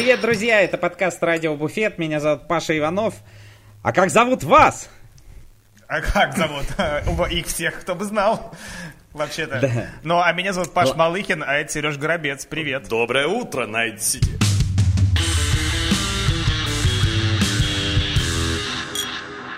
Привет, друзья! Это подкаст «Радио Буфет». Меня зовут Паша Иванов. А как зовут вас? А как зовут? Их всех, кто бы знал. Вообще-то. Да. Ну, а меня зовут Паш Ну- Малыхин, а это Сереж Горобец. Привет. Доброе утро, Найт Сити.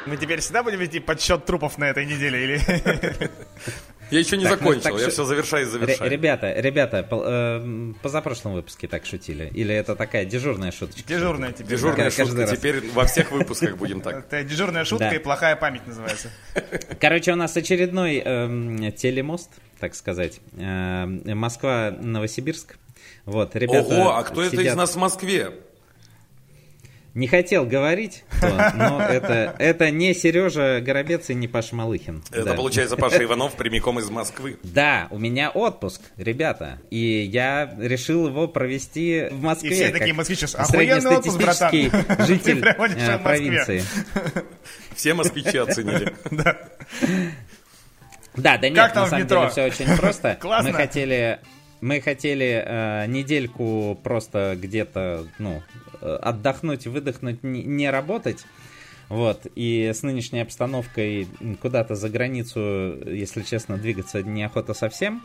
Мы теперь всегда будем вести подсчет трупов на этой неделе? Или... Я еще не Так, ну, закончил, так я шу- все завершаю и завершаю. ребята, ребята, э, позапрошлом выпуске так шутили? Или это такая дежурная шуточка? Дежурная теперь. Дежурная шутка, раз. теперь во всех выпусках будем так. Это дежурная шутка Да. и плохая память называется. Короче, у нас очередной эм, телемост, так сказать. Э, Москва-Новосибирск. Вот, ребята Ого, а кто это из нас в Москве? Не хотел говорить, но это, это не Сережа Горобец и не Паша Малыхин. Это Да. получается Паша Иванов прямиком из Москвы. Да, у меня отпуск, ребята, и я решил его провести в Москве. И все такие москвичи, охуенный отпуск, братан. житель э, провинции. Все москвичи оценили. Да, да нет, Как там на в самом метро? деле все очень просто. Классно. Мы хотели, мы хотели э, недельку просто где-то, ну, отдохнуть, выдохнуть, не, работать. Вот, и с нынешней обстановкой куда-то за границу, если честно, двигаться неохота совсем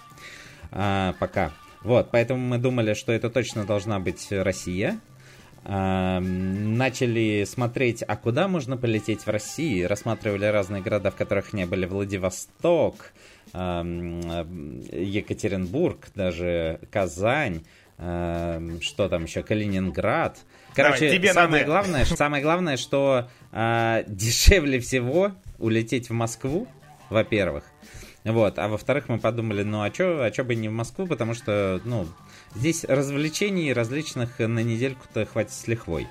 а, пока. Вот, поэтому мы думали, что это точно должна быть Россия. А, Начали смотреть, а куда можно полететь в России. Рассматривали разные города, в которых не были. Владивосток, а, Екатеринбург, даже Казань, что там еще, Калининград. Короче, Давай, тебе самое надо. главное, самое главное, что а, дешевле всего улететь в Москву, во-первых. Вот, а во-вторых, мы подумали, ну а чё, а чё бы не в Москву, потому что, ну, здесь развлечений различных на недельку-то хватит с лихвой.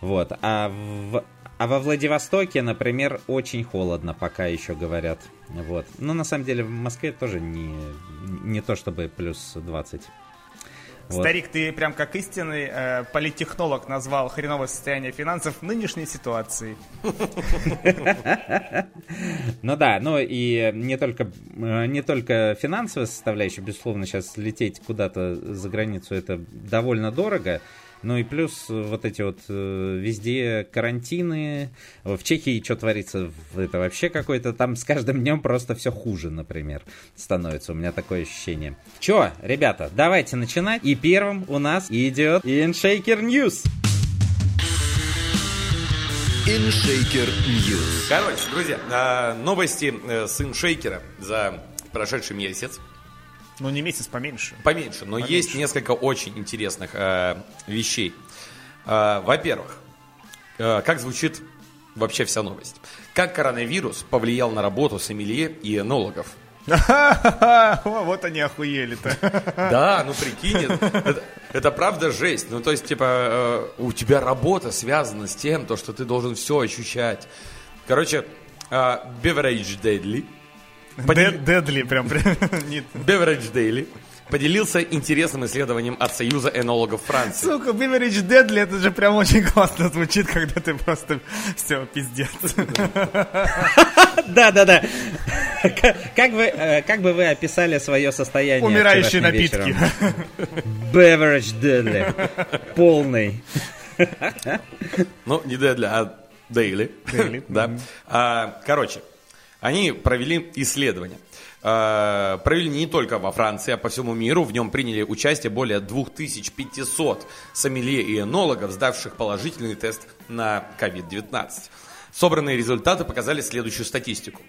Вот, а, в, а во Владивостоке, например, очень холодно, пока еще говорят. Вот. Ну, на самом деле, в Москве тоже не, не то чтобы плюс 20. Вот. Старик, ты прям как истинный э, политтехнолог назвал хреновое состояние финансов нынешней ситуации. Ну да, ну и не только, э, не только финансовая составляющая, безусловно, сейчас лететь куда-то за границу это довольно дорого, ну и плюс э, вот эти вот э, везде карантины, в Чехии что творится, это вообще какой-то там с каждым днем просто все хуже, например, становится, у меня такое ощущение. Че, ребята, давайте начинать, и первым у нас идет InShaker News. InShaker News. Короче, друзья, а, новости э, с иншейкера за прошедший месяц. Ну, не месяц, поменьше. Поменьше, но есть несколько очень интересных э, вещей. Э, во-первых, э, как звучит вообще вся новость? Как коронавирус повлиял на работу сомелье и энологов? Вот они охуели-то. Да, ну прикинь, это, это правда жесть. Ну то есть, типа, э, у тебя работа связана с тем, то, что ты должен все ощущать. Короче, э, Beverage Daily, Подел- Дед- Дедли прям. Beverage Daily поделился интересным исследованием от Союза энологов Франции. Сука, Beverage Дедли, это же прям очень классно звучит, когда ты просто все, пиздец. Да, да, да. Как вы, э, как бы вы описали свое состояние? Умирающие напитки. Beverage deadly. Полный. Ну, не Deadly, а Daily. Daily. да. А, короче, они провели исследование. А, провели не только во Франции, а по всему миру. В нем приняли участие более 2500 сомелье и энологов, сдавших положительный тест на COVID-19. Собранные результаты показали следующую статистику.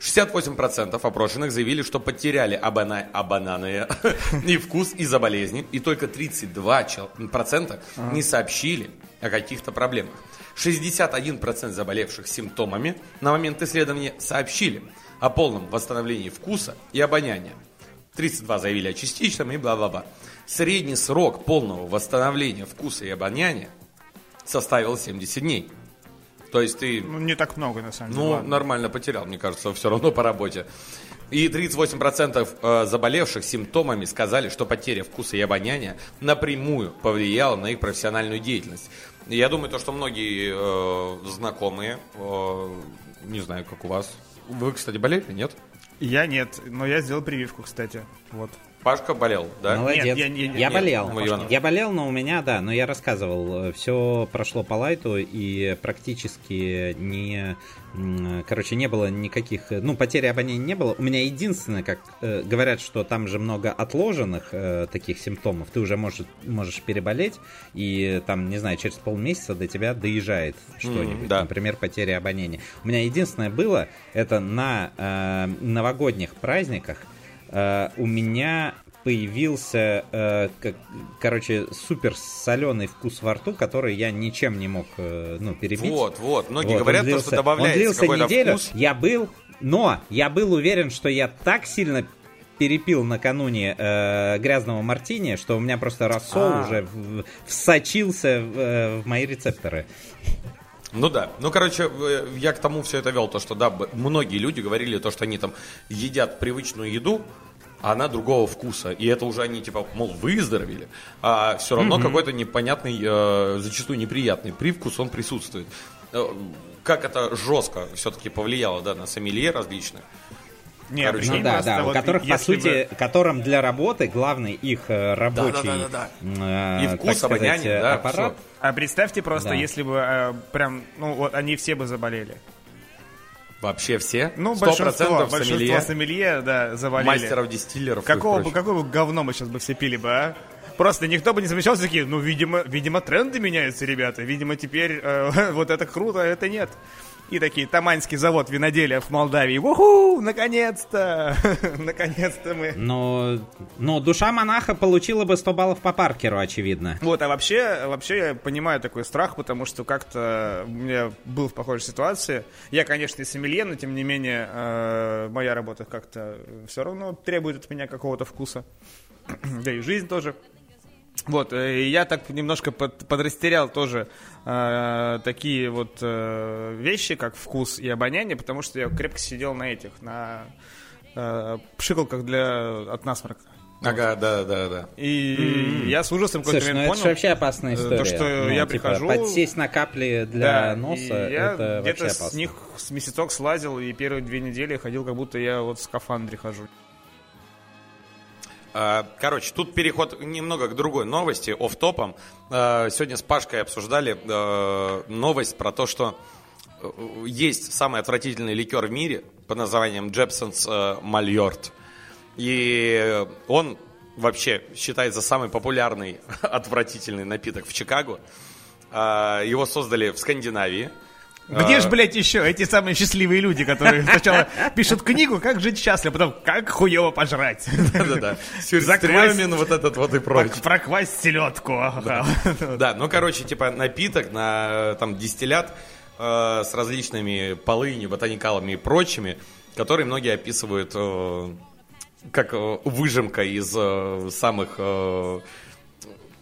68% опрошенных заявили, что потеряли абана... абананы и вкус из-за болезни, и только 32% не сообщили о каких-то проблемах. 61% заболевших симптомами на момент исследования сообщили о полном восстановлении вкуса и обоняния. 32 заявили о частичном и бла-бла-бла. Средний срок полного восстановления вкуса и обоняния составил 70 дней. То есть ты Ну, не так много, на самом деле. ну, ладно. нормально потерял, мне кажется, все равно по работе. И 38% э, заболевших симптомами сказали, что потеря вкуса и обоняния напрямую повлияла на их профессиональную деятельность. Я думаю, то, что многие э, знакомые, э, не знаю, как у вас. Вы, кстати, болели, нет? Я нет, но я сделал прививку, кстати. Вот. Пашка болел, да? Молодец. Нет, я, я- я- я нет, болел. Иванов. Я болел, но у меня, да, но я рассказывал, все прошло по лайту и практически не, короче, не было никаких, э, ну, потери обоняния не было. У меня единственное, как э, говорят, что там же много отложенных э, таких симптомов, ты уже можешь, можешь переболеть, и там, не знаю, через полмесяца до тебя доезжает что-нибудь, да. например, потеря обоняния. У меня единственное было, это на э, новогодних праздниках, Э, у меня появился, э, как- короче, супер соленый вкус во рту, который я ничем не мог, э, ну, перебить. Вот, вот. Многие Вот, говорят, он то, длился- что добавляется Он длился неделю. вкус. Я был, но я был уверен, что я так сильно перепил накануне э, грязного мартини, что у меня просто рассол А. уже в- всочился в, э, в мои рецепторы. Ну да. Ну, короче, э, я к тому все это вел, то, что, да, многие люди говорили то, что они там едят привычную еду, а она другого вкуса. И это уже они, типа, мол, выздоровели. А все равно какой-то непонятный, э, зачастую неприятный привкус, он присутствует. Э, Как это жестко все-таки повлияло, да, на сомелье различных. Не, Короче, прикинь, Ну да, да, у вот которых, по сути, которым для работы главный их э, рабочий э, И так вкус, сказать, обоняние, да, аппарат. А представьте просто, Да. если бы э, прям, ну вот они все бы заболели. Вообще все? Ну, 100% большинство, большинство сомелье, сомелье, да, заболели. мастеров, дистиллеров Какого бы, какое бы говно мы сейчас бы все пили бы, а? Просто никто бы не замечал, такие, ну, видимо, видимо, тренды меняются, ребята. Видимо, теперь э, вот это круто, а это нет. И такие, Таманский завод виноделия в Молдавии. Уху, наконец-то! наконец-то мы... Но, но душа монаха получила бы 100 баллов по Паркеру, очевидно. Вот, а вообще, вообще я понимаю такой страх, потому что как-то у меня был в похожей ситуации. Я, конечно, и сомелье, но тем не менее э, моя работа как-то все равно требует от меня какого-то вкуса. да и жизнь тоже. Вот, э, и я так немножко под, подрастерял тоже э, такие вот э, вещи, как вкус и обоняние, потому что я крепко сидел на этих, на э, пшикалках для от насморка. Ага, да, да, да. И я с ужасом в какой-то Слушай, ну момент это же понял, вообще опасная э, то, история. что Ну, я типа, прихожу- Подсесть на капли для Да, носа, и я это вообще где-то с опасно. них с месяцок слазил, и первые две недели ходил, как будто я вот в скафандре хожу. А, Короче, тут переход немного к другой новости, оф-топом. А, Сегодня с Пашкой обсуждали э, новость про то, что э, есть самый отвратительный ликер в мире под названием Джепсонс э, Мальорт. И он вообще считается самый популярный отвратительный напиток в Чикаго. Его создали в Скандинавии. Где А, ж, блядь, еще эти самые счастливые люди, которые сначала пишут книгу «Как жить счастливо», потом «Как хуево пожрать». Да-да-да. Сюрстрёмин, вот этот вот и прочее. Прок- Проквасть селедку. Да, ну, короче, типа напиток на там дистиллят э, с различными полынью, ботаникалами и прочими, которые многие описывают э, как э, выжимка из самых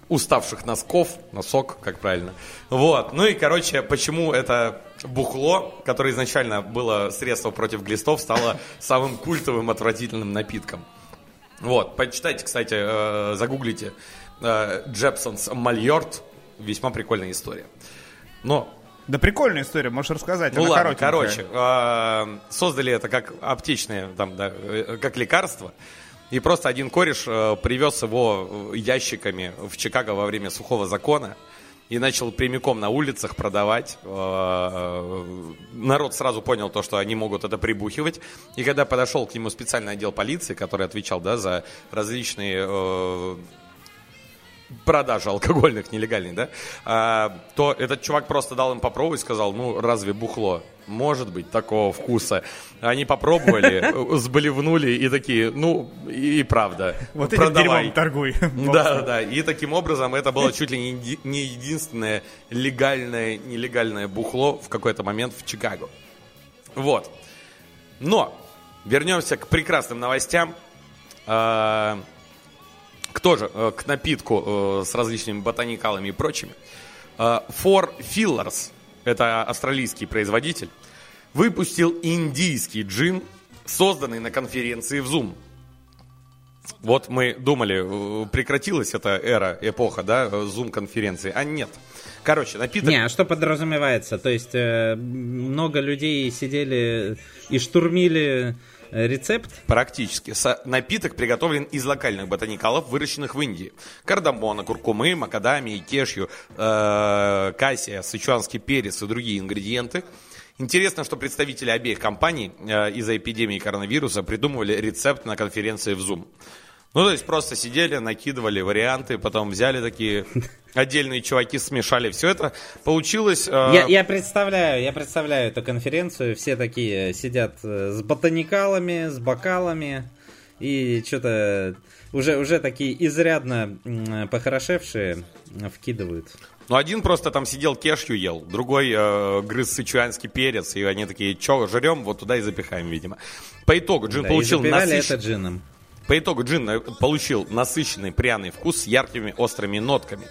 уставших носков, носок, как правильно. Вот, ну и, короче, почему это бухло, которое изначально было средство против глистов, стало самым культовым отвратительным напитком. Вот, почитайте, кстати, э, загуглите э, Джепсонс Мальорт. Весьма прикольная история. Но, Да прикольная история, можешь рассказать. ну она ладно, короче, э, создали это как аптечное, там, да, э, как лекарство. И просто один кореш э, привез его э, ящиками в Чикаго во время сухого закона и начал прямиком на улицах продавать. Э, Народ сразу понял то, что они могут это прибухивать. И когда подошел к нему специальный отдел полиции, который отвечал да, за различные э, продажи алкогольных, нелегальных, да, а, то этот чувак просто дал им попробовать, сказал, ну, разве бухло может быть такого вкуса? Они попробовали, сблевнули и такие, ну, и правда, Вот этим продавай. дерьмом торгуй. Да, да, и таким образом это было чуть ли не еди- не единственное легальное, нелегальное бухло в какой-то момент в Чикаго. Вот. Но вернемся к прекрасным новостям. Кто же? Э, К напитку э, с различными ботаникалами и прочими. А, Four Fillers, это австралийский производитель, выпустил индийский джин, созданный на конференции в Zoom. Вот мы думали, э, прекратилась эта эра, эпоха, да, Zoom-конференции, а нет. Короче, напиток... Не, а что подразумевается? То есть э, много людей сидели и штурмили э, рецепт? Практически. Со- напиток приготовлен из локальных ботаникалов, выращенных в Индии. Кардамона, куркумы, макадамии, кешью, э, кассия, сычуанский перец и другие ингредиенты. Интересно, что представители обеих компаний э, из-за эпидемии коронавируса придумывали рецепт на конференции в Zoom. Ну, то есть просто сидели, накидывали варианты, потом взяли такие отдельные чуваки, смешали все это. Получилось... э, Я, я представляю, я представляю эту конференцию. Все такие сидят э, с ботаникалами, с бокалами и что-то уже уже такие изрядно похорошевшие вкидывают. Ну, один просто там сидел, кешью ел, другой э, грыз сычуанский перец, и они такие, что, жрем, вот туда и запихаем, видимо. По итогу джин Да, получил и запивали насыщ- это джином. По итогу джин э, получил насыщенный пряный вкус с яркими острыми нотками.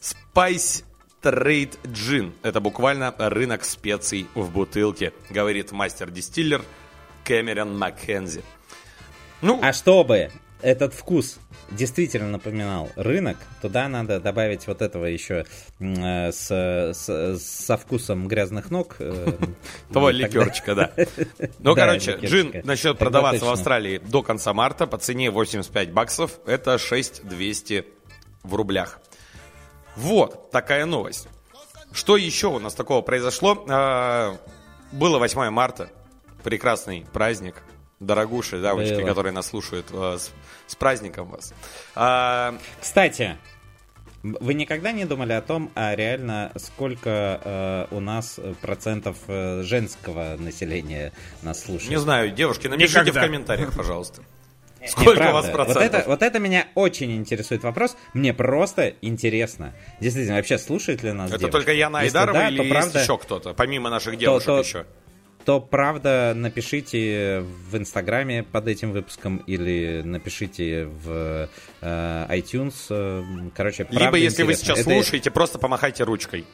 Spice Trade Gin. Это буквально рынок специй в бутылке, говорит мастер-дистиллер Кэмерон Маккензи. Ну, А чтобы этот вкус действительно напоминал рынок, туда надо добавить вот этого еще э, с, с- со вкусом грязных ног. э, Того тогда- ликерчика, да. Ну, короче, джин начнет продаваться в. Австралии до конца марта по цене 85 баксов. Это 6200 в рублях. Вот такая новость. Что еще у нас такого произошло? А, Было 8 марта. Прекрасный праздник. Дорогуши, девочки, Было. которые нас слушают. э, С, с праздником вас. А, Кстати, вы никогда не думали о том, а реально сколько э, у нас процентов э, женского населения нас слушает? не знаю, девушки, напишите Никогда. в комментариях, пожалуйста. Не, Сколько у правда. вас Вот процентов? это, вот это меня очень интересует вопрос. Мне просто интересно. Действительно, вообще слушает ли нас Это девушки? только Яна Если Айдарова да, или то есть правда, еще кто-то, помимо наших девушек то- еще? То правда напишите в Инстаграме под этим выпуском или напишите в э, iTunes. Короче, правда Либо, если вы интересно. сейчас Это- слушаете, просто помахайте ручкой.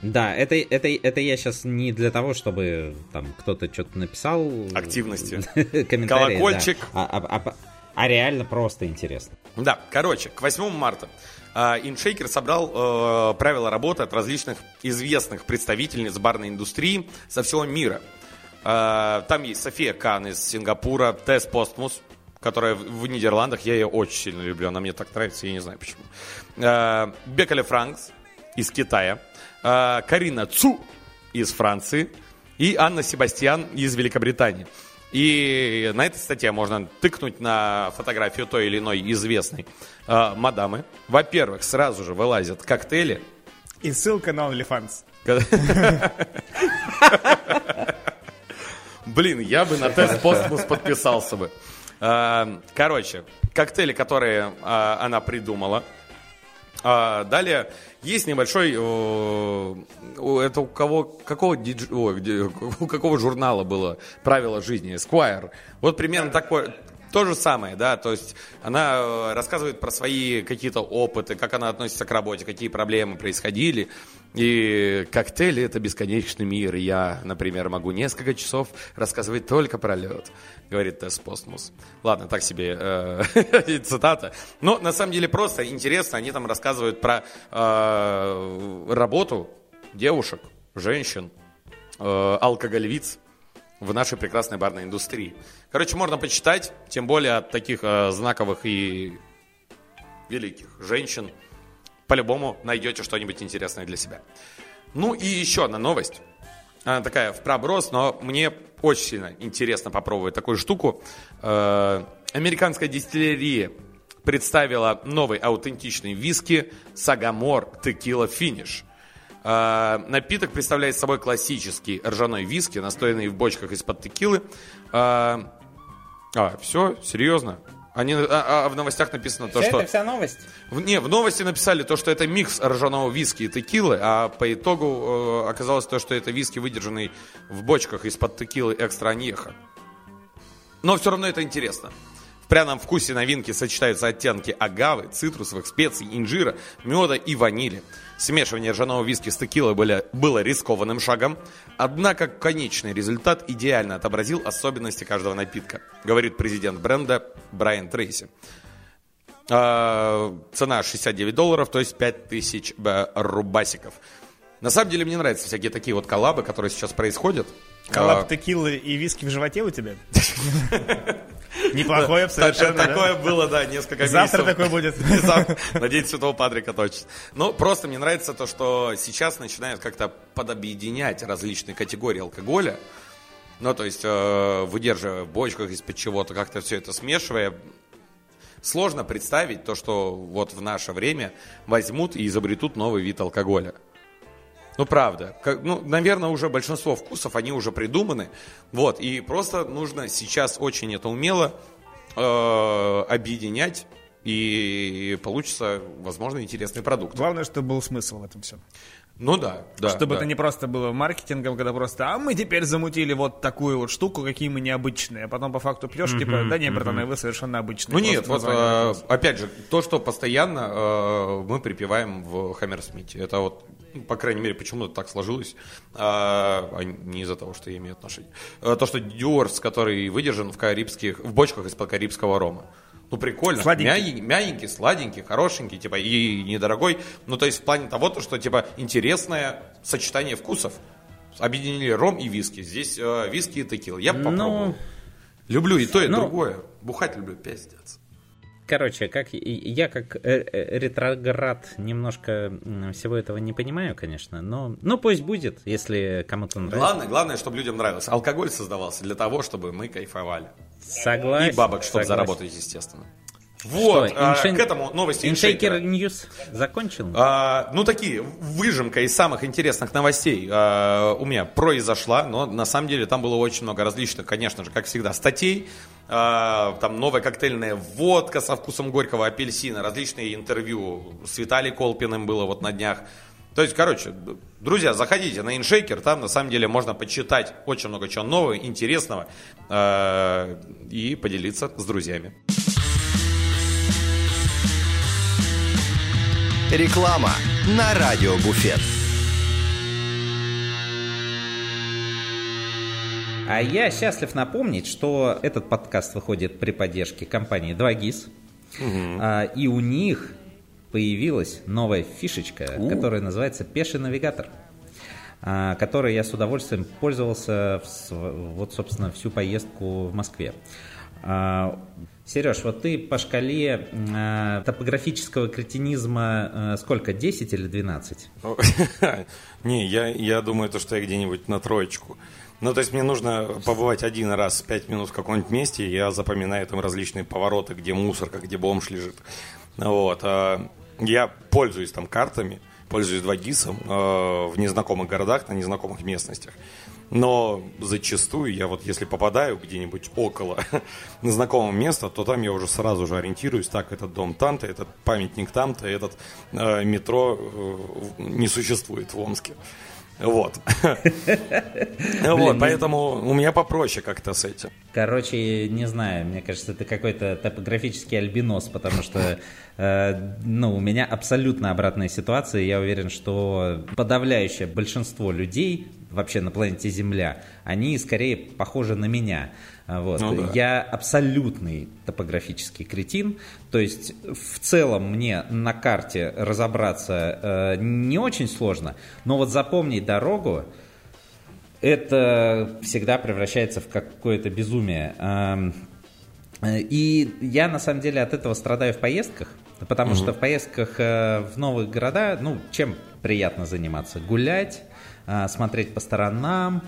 Да, это, это, это я сейчас не для того, чтобы там кто-то что-то написал. Активности. да. Колокольчик. А, а- а- а реально просто интересно. Да, короче, к 8 марта а, InShaker собрал э, правила работы от различных известных представительниц барной индустрии со всего мира. А, там есть София Кан из Сингапура, Тесс Постмус, которая в, Нидерландах, я ее очень сильно люблю, она мне так нравится, я не знаю почему. А, Бекале Франкс из Китая, Карина Цу из Франции и Анна Себастьян из Великобритании. И на этой статье можно тыкнуть на фотографию той или иной известной э, мадамы. Во-первых, сразу же вылазят коктейли. И ссылка на OnlyFans. Блин, я бы на тест Постмус подписался бы. Э, Короче, коктейли, которые э, она придумала. А, Далее есть небольшой, это у кого, какого, дидж- где- у какого журнала было правило жизни, Esquire. Вот примерно такое, то же самое, да, то есть она э, рассказывает про свои какие-то опыты, как она относится к работе, какие проблемы происходили. И коктейли это бесконечный мир. Я, например, могу несколько часов рассказывать только про лед, говорит Тесс Постмус. Ладно, так себе э, цитата. Но на самом деле просто интересно. Они там рассказывают про э, работу девушек, женщин, э, алкоголевиц в нашей прекрасной барной индустрии. Короче, можно почитать, тем более от таких э, знаковых и великих женщин. По-любому найдете что-нибудь интересное для себя. Ну и еще одна новость. Она такая в проброс, но мне очень сильно интересно попробовать такую штуку. Э, Американская дистиллерия представила новый аутентичный виски Сагамор Текила Финиш. Э, Напиток представляет собой классический ржаной виски, настоянный в бочках из-под текилы. Э, А, все, серьезно? Они, а, а в новостях написано то, Вся что... это вся новость? В- Не, в новости написали то, что это микс ржаного виски и текилы, а по итогу э, оказалось то, что это виски, выдержанный в бочках из-под текилы экстра аньеха. Но все равно это интересно. В пряном вкусе новинки сочетаются оттенки агавы, цитрусовых специй, инжира, меда и ванили. Смешивание ржаного виски с текилой были- было рискованным шагом, однако конечный результат идеально отобразил особенности каждого напитка, говорит президент бренда Брайан Трейси. А, цена 69 долларов, то есть 5000 э, рубасиков. На самом деле мне нравятся всякие такие вот коллабы, которые сейчас происходят. Коллаб А, текилы и виски в животе у тебя? Неплохое совершенно, да? Такое было, да, несколько Завтра месяцев. такое будет. Завтра, на День Святого Патрика точно. Но просто мне нравится то, что сейчас начинают как-то подобъединять различные категории алкоголя. Ну, то есть, э, выдерживая в бочках из-под чего-то, как-то все это смешивая. Сложно представить то, что вот в наше время возьмут и изобретут новый вид алкоголя. Ну, правда. Как- ну, наверное, уже большинство вкусов, они уже придуманы. Вот, и просто нужно сейчас очень это умело э, объединять, и получится, возможно, интересный продукт. Главное, чтобы был смысл в этом всем. Ну да, да. Чтобы да. это не просто было маркетингом, когда просто, а мы теперь замутили вот такую вот штуку, какие мы необычные. А потом по факту пьешь, типа, да не, братаны, вы совершенно обычные. Ну нет, вот вопрос. опять же, то, что постоянно э, мы припеваем в Хаммерсмите, это вот, ну, по крайней мере, почему-то так сложилось, э, а не из-за того, что я имею отношение. Э, то, что Дюорс, который выдержан в карибских, в бочках из-под карибского рома. Ну, прикольно. Сладенький. Мягенький, мягенький, сладенький, хорошенький, типа, и недорогой. Ну, то есть, в плане того, то, что, типа, интересное сочетание вкусов. Объединили ром и виски. Здесь э, виски и текила. Я бы попробовал. Ну, Люблю и то, и Ну. другое. Бухать люблю, пиздец. короче, как я как э, э, ретроград немножко всего этого не понимаю, конечно, но ну пусть будет, если кому-то нравится. Главное, главное, чтобы людям нравилось. Алкоголь создавался для того, чтобы мы кайфовали. Согласен. И бабок, чтобы согласен. заработать, естественно. Вот, Что, а, inshaker- к этому новости Inshaker. News закончил? А, ну, такие, выжимка из самых интересных новостей а, у меня произошла, но на самом деле там было очень много различных, конечно же, как всегда, статей. А, там новая коктейльная водка со вкусом горького апельсина, различные интервью с Виталий Колпиным было вот на днях. То есть, короче, друзья, заходите на Inshaker, там на самом деле можно почитать очень много чего нового, интересного а, и поделиться с друзьями. Реклама на Радио Буфет. А я счастлив напомнить, что этот подкаст выходит при поддержке компании 2GIS. А, и у них появилась новая фишечка, которая называется «Пеший навигатор», а, которой я с удовольствием пользовался в вот, собственно, всю поездку в Москве. А, Сереж, вот ты по шкале а, топографического кретинизма а, сколько, 10 или 12? Не, я, я думаю, то, что я где-нибудь на троечку. Ну, то есть мне нужно побывать один раз пять минут в каком-нибудь месте, и я запоминаю там различные повороты, где мусорка, где бомж лежит. Вот. а Я пользуюсь там картами, пользуюсь 2GIS в незнакомых городах, на незнакомых местностях. Но зачастую я вот если попадаю где-нибудь около знакомого места, то там я уже сразу же ориентируюсь. Так, этот дом там-то, этот памятник там-то, этот э, метро э, не существует в Омске. Вот. Вот, поэтому у меня попроще как-то с этим. Короче, не знаю, мне кажется, это какой-то топографический альбинос, потому что э, ну, у меня абсолютно обратная ситуация. Я уверен, что подавляющее большинство людей вообще на планете Земля, они скорее похожи на меня. А, Вот. Ну да. Я абсолютный топографический кретин. То есть в целом мне на карте разобраться э, не очень сложно, но вот запомнить дорогу, это всегда превращается в какое-то безумие. Э, И я на самом деле от этого страдаю в поездках, потому что в поездках э, в новые города, ну, чем приятно заниматься? Гулять, а, смотреть по сторонам,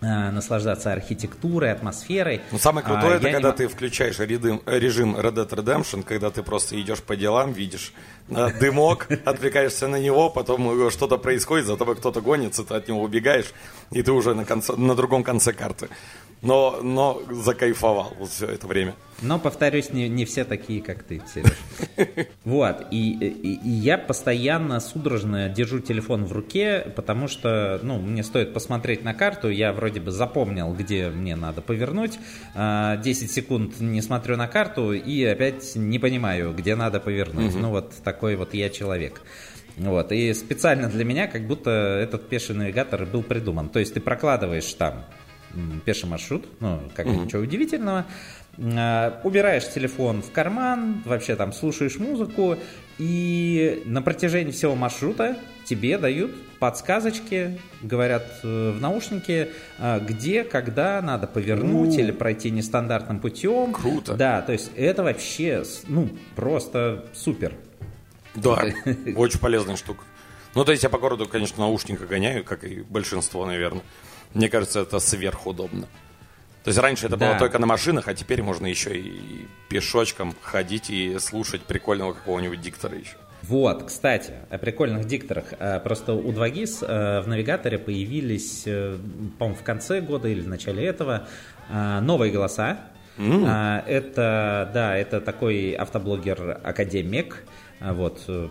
наслаждаться архитектурой, атмосферой. Ну, самое А, крутое, это я не когда мо- ты включаешь режим, режим Red Dead Redemption, когда ты просто идешь по делам, видишь э, дымок, отвлекаешься на него, потом э, что-то происходит, за тобой кто-то гонится, ты от него убегаешь, и ты уже на, конце, на другом конце карты. Но, но закайфовал вот все это время. Но, повторюсь, не, не все такие, как ты, Сереж. Вот, и, и- и я постоянно судорожно держу телефон в руке, потому что, ну, мне стоит посмотреть на карту, я вроде бы запомнил, где мне надо повернуть, а, 10 секунд не смотрю на карту и опять не понимаю, где надо повернуть. Ну, вот такой вот я человек. Вот, и специально для меня как будто этот пеший навигатор был придуман. То есть ты прокладываешь там пеший маршрут, ну, как бы ничего удивительного. А, Убираешь телефон в карман, вообще там слушаешь музыку И на протяжении всего маршрута тебе дают подсказочки, говорят э, в наушнике, э, где, когда надо повернуть У. или пройти нестандартным путем. Круто. Да, то есть это вообще, ну, просто супер. Да, очень полезная штука. Ну, то есть я по городу, конечно, наушника гоняю, как и большинство, наверное. Мне кажется, это сверхудобно. То есть раньше это Да. было только на машинах, а теперь можно еще и пешочком ходить и слушать прикольного какого-нибудь диктора еще. Вот, кстати, о прикольных дикторах. Э, Просто у 2GIS э, в навигаторе появились, э, по-моему, в конце года или в начале этого новые голоса. А, Это, да, это такой автоблогер-академик. А Вот, э,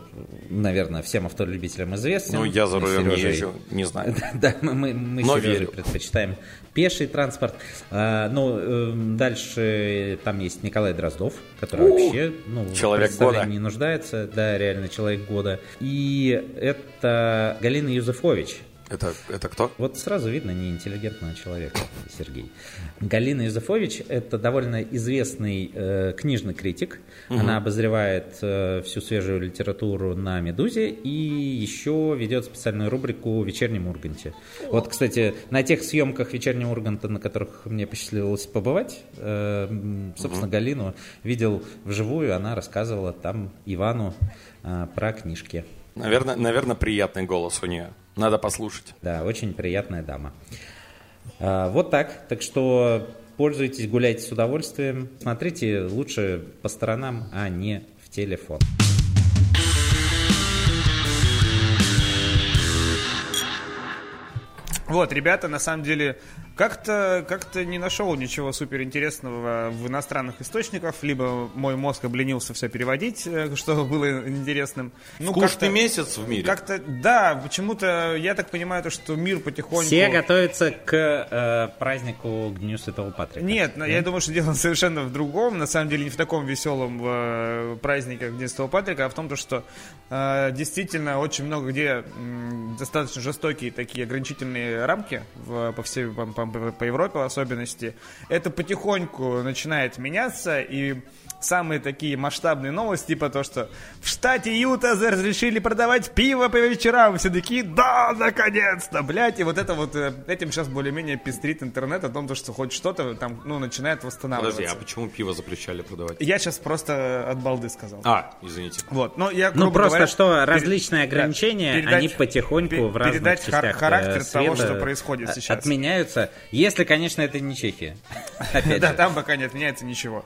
наверное, всем автолюбителям известен. Ну, я за рулем не езжу, не знаю. Да, мы, мы, мы Но верю. предпочитаем пеший транспорт. А, ну, эм, дальше там есть Николай Дроздов, который вообще ну, Человек года. не нуждается. Да, реально человек года. И это Галина Юзефович. Это, это кто? Вот сразу видно неинтеллигентного человека, Сергей. Галина Юзефович – это довольно известный э, книжный критик. Она обозревает э, всю свежую литературу на «Медузе» и еще ведет специальную рубрику в «Вечернем Урганте». Вот, кстати, на тех съемках «Вечернего Урганта», на которых мне посчастливилось побывать, э, собственно, Галину видел вживую, она рассказывала там Ивану э, про книжки. Наверное, наверное, приятный голос у нее. Надо послушать. Да, очень приятная дама. А, вот так. Так что пользуйтесь, гуляйте с удовольствием. Смотрите лучше по сторонам, а не в телефон. Вот, ребята, на самом деле, как-то как не нашел ничего суперинтересного в иностранных источниках, либо мой мозг обленился все переводить, э, что было интересным. Ну, Скучный как-то- месяц в мире. Как-то, да, почему-то, я так понимаю, то, что мир потихоньку... Все готовятся к э, празднику к Дню Святого Патрика. Нет, но я думаю, что дело совершенно в другом. На самом деле не в таком веселом э, празднике, как День Святого Патрика, а в том, то, что э, действительно очень много где м, достаточно жестокие такие ограничительные рамки в- по всей по, по- по Европе в особенности. Это потихоньку начинает меняться и самые такие масштабные новости, типа то, что в штате Юта разрешили продавать пиво по вечерам. Все такие, да, наконец-то, блядь. И вот это вот, э, этим сейчас более-менее пестрит интернет о том, то, что хоть что-то там, ну, начинает восстанавливаться. Подожди, а почему пиво запрещали продавать? Я сейчас просто от балды сказал. А, извините. Вот, но я, Ну, просто говоря, что различные да, ограничения, передать- они потихоньку пе- в разных передать частях характер э, того, света что происходит а- сейчас. Отменяются, если, конечно, это не Чехия. Да, там пока не отменяется ничего.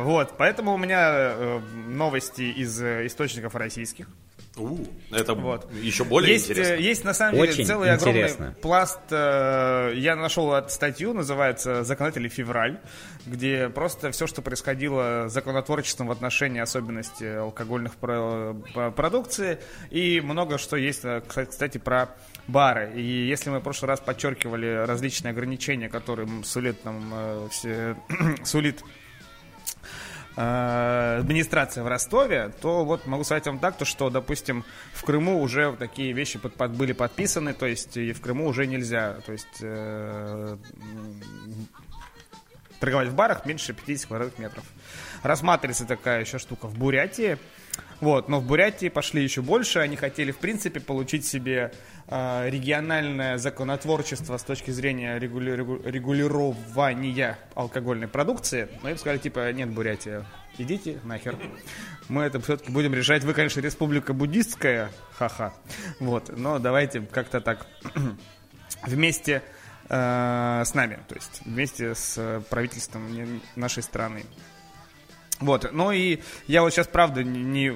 Вот, поэтому у меня э, новости из э, источников российских. У, это Вот. еще более есть, интересно. э, есть на самом деле Очень целый интересно. огромный пласт. э, Я нашел статью, называется «Законодатели февраль», где просто все, что происходило с законотворчеством в отношении особенностей алкогольных про- по- продукции, и много что есть, кстати, про бары. И если мы в прошлый раз подчеркивали различные ограничения, которые сулит нам э, все, сулит администрация в Ростове, то вот могу сказать вам так, то что, допустим, в Крыму уже такие вещи под- под- были подписаны, то есть и в Крыму уже нельзя, то есть э, торговать в барах меньше 50 квадратных метров. Рассматривается такая еще штука в Бурятии. Вот, но в Бурятии пошли еще больше. Они хотели, в принципе, получить себе э, региональное законотворчество с точки зрения регули- регу- регулирования алкогольной продукции. Но им сказали, типа, нет, Бурятия, идите нахер. Мы это все-таки будем решать. Вы, конечно, республика буддистская, ха-ха. Вот, но давайте как-то так вместе э, с нами, то есть вместе с правительством нашей страны. Вот, ну и я вот сейчас, правда, не,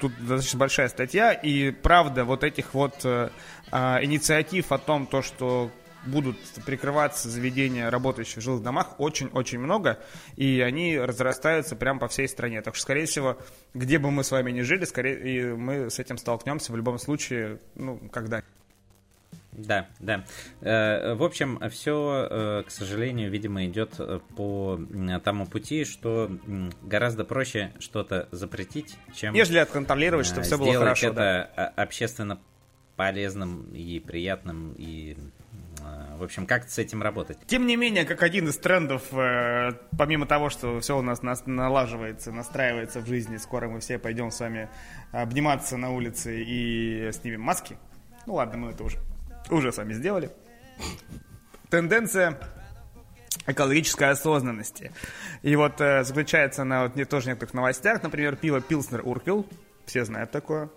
тут достаточно большая статья, и правда вот этих вот э, а, инициатив о том, то, что будут прикрываться заведения, работающие в жилых домах, очень-очень много, и они разрастаются прямо по всей стране. Так что, скорее всего, где бы мы с вами ни жили, скорее и мы с этим столкнемся в любом случае, ну, когда Да, да. Э, В общем, все, к сожалению, видимо, идет э, по тому пути, что гораздо проще что-то запретить, чем Нежели отконтролировать, чтобы э, все было хорошо. это да. общественно полезным и приятным и э, в общем, как с этим работать. Тем не менее, как один из трендов, э, помимо того, что все у нас нас налаживается, настраивается в жизни, скоро мы все пойдем с вами обниматься на улице и снимем маски. Ну ладно, мы это уже, уже с вами сделали. Тенденция экологической осознанности. И вот э, заключается она вот не тоже некоторых новостях, например, пиво Пилснер Уркел, все знают такое.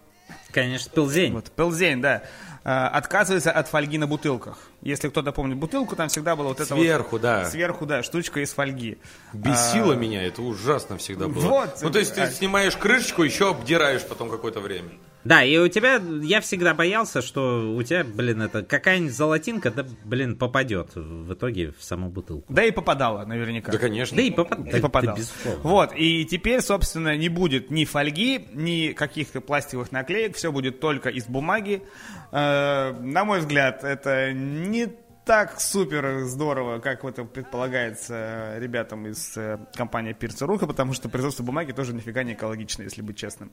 Конечно, пилзень. Вот, Пелзень, да. Э, отказывается от фольги на бутылках. Если кто-то помнит бутылку, там всегда было вот это Сверху, вот, да. Сверху, да, штучка из фольги. Бесило меня, это ужасно всегда было. Вот. ну, то есть ты А- снимаешь крышечку, еще обдираешь потом какое-то время. Да, и у тебя, я всегда боялся, что у тебя, блин, это какая-нибудь золотинка, да, блин, попадет в итоге в саму бутылку. Да и попадала, наверняка. Да, конечно. Да и попадет. И попадал. Вот, и теперь, собственно, не будет ни фольги, ни каких-то пластиковых наклеек, все будет только из бумаги. Э, на мой взгляд, это не так супер здорово, как это предполагается ребятам из э, компании Пирса Руха, потому что производство бумаги тоже нифига не экологично, если быть честным.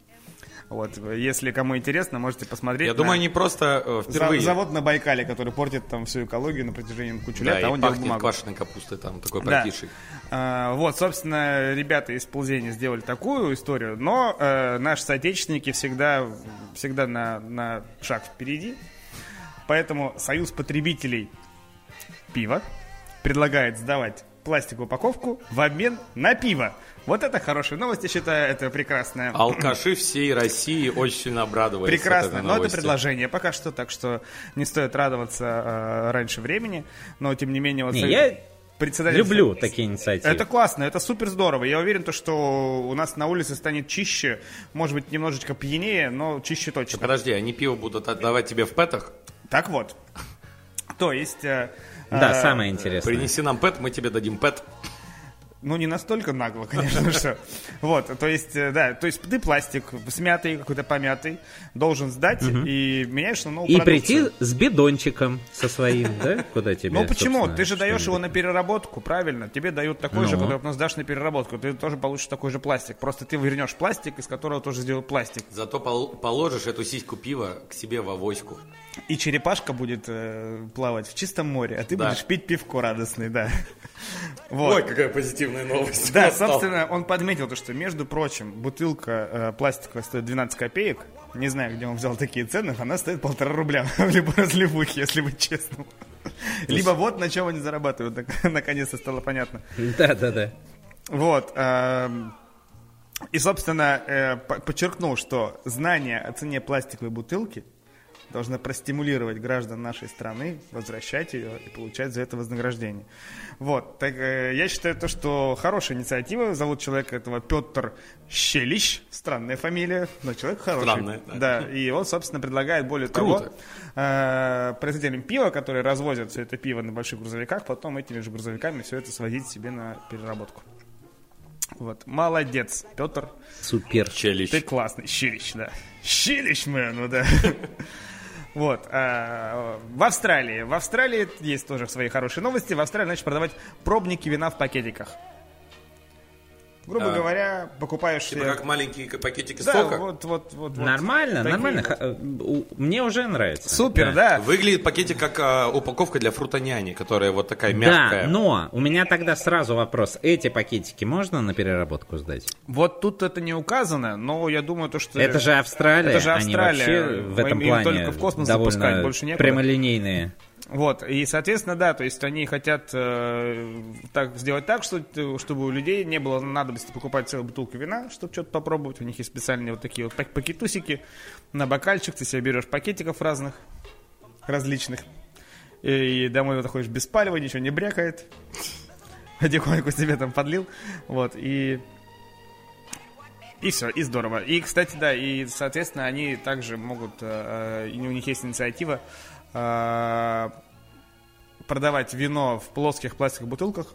Вот, если кому интересно, можете посмотреть. Я на думаю, они просто э, впервые... завод на Байкале, который портит там всю экологию на протяжении кучу Да, лет, а он пахнет бумагу. квашеной капустой там, такой Да. прокисший. А, вот, собственно, ребята из Ползения сделали такую историю, но э, наши соотечественники всегда, всегда на, на шаг впереди. Поэтому Союз потребителей пива предлагает сдавать пластиковую упаковку в обмен на пиво. Вот это хорошая новость, я считаю, это прекрасная. Алкаши всей России очень сильно обрадовались Прекрасно, но это предложение пока что, так что не стоит радоваться э, раньше времени, но тем не менее... Вот Не, я председатель- люблю такие инициативы. Это классно, это супер здорово. Я уверен, то, что у нас на улице станет чище, может быть, немножечко пьянее, но чище точно. Подожди, они пиво будут отдавать тебе в пэтах? Так вот. То есть... э, Да, э, самое интересное. Принеси нам пэт, мы тебе дадим пэт. Ну, не настолько нагло, конечно, что. Вот, то есть, э, да, то есть ты пластик смятый, какой-то помятый, должен сдать и меняешь на новую И продукцию. прийти с бидончиком со своим, да? Куда тебе, Ну почему? Ты же даешь его на переработку, правильно? Тебе дают такой же, Ну. который потом сдашь на переработку. Ты тоже получишь такой же пластик. Просто ты вернешь пластик, из которого тоже сделают пластик. Зато пол- положишь эту сиську пива к себе в авоську. И черепашка будет э, плавать в чистом море, а ты Да. будешь пить пивко радостный, да. Вот. какая позитивная новость. Да, собственно, он подметил то, что, между прочим, бутылка э, пластиковая стоит 12 копеек. Не знаю, где он взял такие цены, она стоит полтора рубля в любой разливухе, если быть честным. Либо вот на чем они зарабатывают, наконец-то стало понятно. Да, да, да. Вот. эм, И, собственно, э, по- подчеркнул, что знание о цене пластиковой бутылки должно простимулировать граждан нашей страны возвращать ее и получать за это вознаграждение. Вот. Так, э, я считаю то, что хорошая инициатива. Зовут человека этого Петр Щелищ. Странная фамилия, но человек хороший. Странная, да. Да. И он, собственно, предлагает более Круто. того э, производителям пива, которые развозят все это пиво на больших грузовиках, потом этими же грузовиками все это свозить себе на переработку. Вот. Молодец, Петр. Супер. Челищ. Ты классный. Щелищ, да. Щелищ, мэн, ну да. Вот. а, в Австралии. В Австралии есть тоже свои хорошие новости. В Австралии начали продавать пробники вина в пакетиках. Грубо А. говоря, покупаешь Типа себе- как маленькие пакетики Да, сока. вот, вот, вот, вот. Нормально, нормально. вот. Ха- э, у- Мне уже нравится. Супер, да. Выглядит пакетик как а, упаковка для фрутоняни, которая вот такая Да, мягкая. но у меня тогда сразу вопрос. Эти пакетики можно на переработку сдать? Вот тут это не указано, но я думаю, то, что... Это же Австралия. Это же Они Австралия. вообще в этом плане только в космос довольно запускать, больше некуда. прямолинейные. Вот, и, соответственно, да, то есть они хотят э, так сделать так, что, чтобы у людей не было надобности покупать целую бутылку вина, чтобы что-то попробовать. У них есть специальные вот такие вот пак- пакетусики на бокальчик, ты себе берешь пакетиков разных, различных, и домой заходишь без палева, ничего не брякает. Потихоньку себе там подлил, вот, и... И все, и здорово. И, кстати, да, и, соответственно, они также могут, э, э, и у них есть инициатива э, продавать вино в плоских пластиковых бутылках,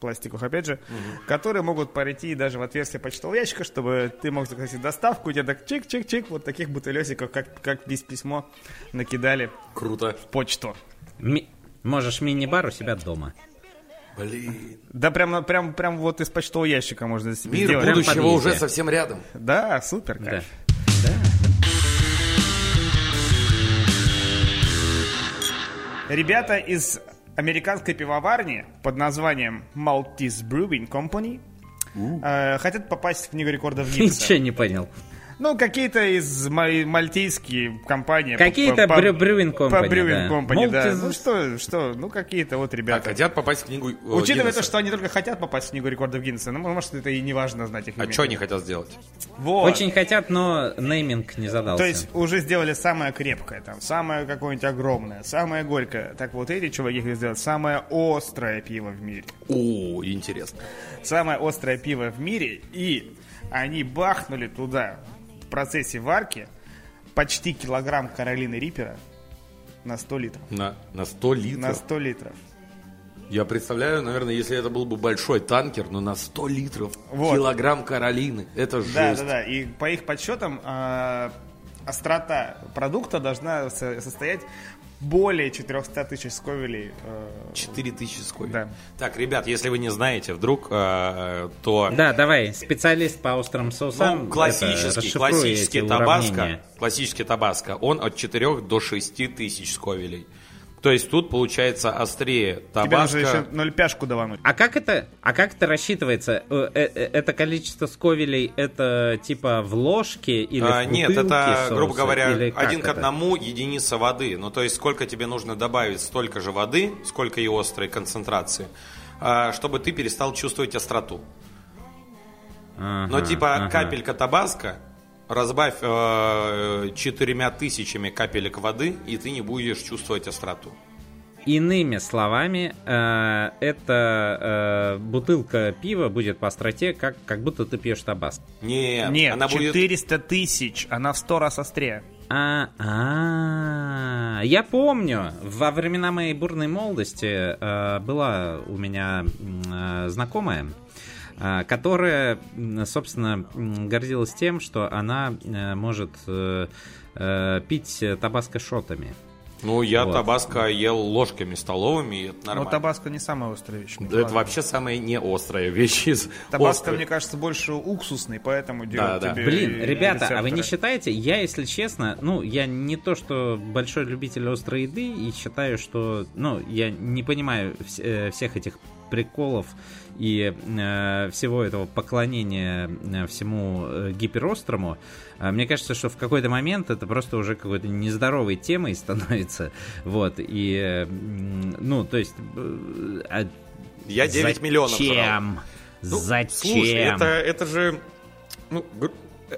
пластиковых, опять же, которые могут пойти даже в отверстие почтового ящика, чтобы ты мог заказать доставку, и тебе так чик-чик-чик, вот таких бутылесиков, как, как без письмо, накидали Круто. в почту. Ми- Можешь мини-бар у себя дома. Блин. Да прям, прям, прям вот из почтового ящика можно себе Мир сделать. будущего уже совсем рядом. Да, супер, Да. Ребята из американской пивоварни под названием Maltese Brewing Company э, хотят попасть в книгу рекордов Гиннесса. Ничего не понял. Ну, какие-то из ма- мальтийские компании. Какие-то по- брю- По company, brewing да. Ну что, что, ну какие-то вот ребята. хотят попасть в книгу э, Учитывая то, что они только хотят попасть в книгу рекордов Гиннесса, ну, может, это и не важно знать их А имя. что они хотят сделать? Вот. Очень хотят, но нейминг не задался. То есть уже сделали самое крепкое, там, самое какое-нибудь огромное, самое горькое. Так вот эти чуваки хотят сделать самое острое пиво в мире. О, интересно. Самое острое пиво в мире. И они бахнули туда процессе варки почти килограмм Каролины Риппера на 100 литров. На, на 100 литров. На 100 литров. Я представляю, наверное, если это был бы большой танкер, но на 100 литров Вот. килограмм Каролины. Это жесть. Да, да, да. И по их подсчетам а, острота продукта должна со- состоять более 400 тысяч сковелей. э, 4000 сколько. Да. Так, ребят, если вы не знаете, вдруг, э, то... Да, давай, специалист по острым соусам. Ну, классический, это, классический табаско, уравнения. классический табаско, он от 4 до 6 тысяч сковелей. То есть тут получается острее Тебе нужно еще табаско. 0,5 давануть. А как это, а как это рассчитывается? Э, э, э, Это количество сковелей, это типа в ложке или А, в нет, это, соуса? грубо говоря, один к это? одному единица воды. Ну, то есть, сколько тебе нужно добавить, столько же воды, сколько и острой концентрации, а, чтобы ты перестал чувствовать остроту. Ага, Но типа ага. капелька табаско, разбавь э, четырьмя тысячами капелек воды, и ты не будешь чувствовать остроту. Иными словами, э, эта э, бутылка пива будет по остроте, как, как будто ты пьешь табаско. Нет, Нет, она будет... 400 тысяч, она в 100 раз острее. А, а, я помню, во времена моей бурной молодости э, была у меня э, знакомая, которая, м, собственно, гордилась тем, что она э, может э, э, пить табаско шотами. Ну, я Вот. табаско ел ложками столовыми, и это Но нормально. табаско не самая острая вещь. Да, это вообще самая не острая вещь из Табаско, острых. мне кажется, больше уксусный, поэтому Да, да. тебе Блин, ребята, а вы не рецепторы. считаете? Я, если честно, ну, я не то, что большой любитель острой еды, и считаю, что, ну, я не понимаю вс- всех этих приколов и э, всего этого поклонения э, всему э, гиперострому. А Мне кажется, что в какой-то момент это просто уже какой-то нездоровой темой становится. Вот, и, э, ну, то есть... э, а Я 9 миллионов жрал. Зачем? Ну, Зачем? Слушай, это, это же... ну, э,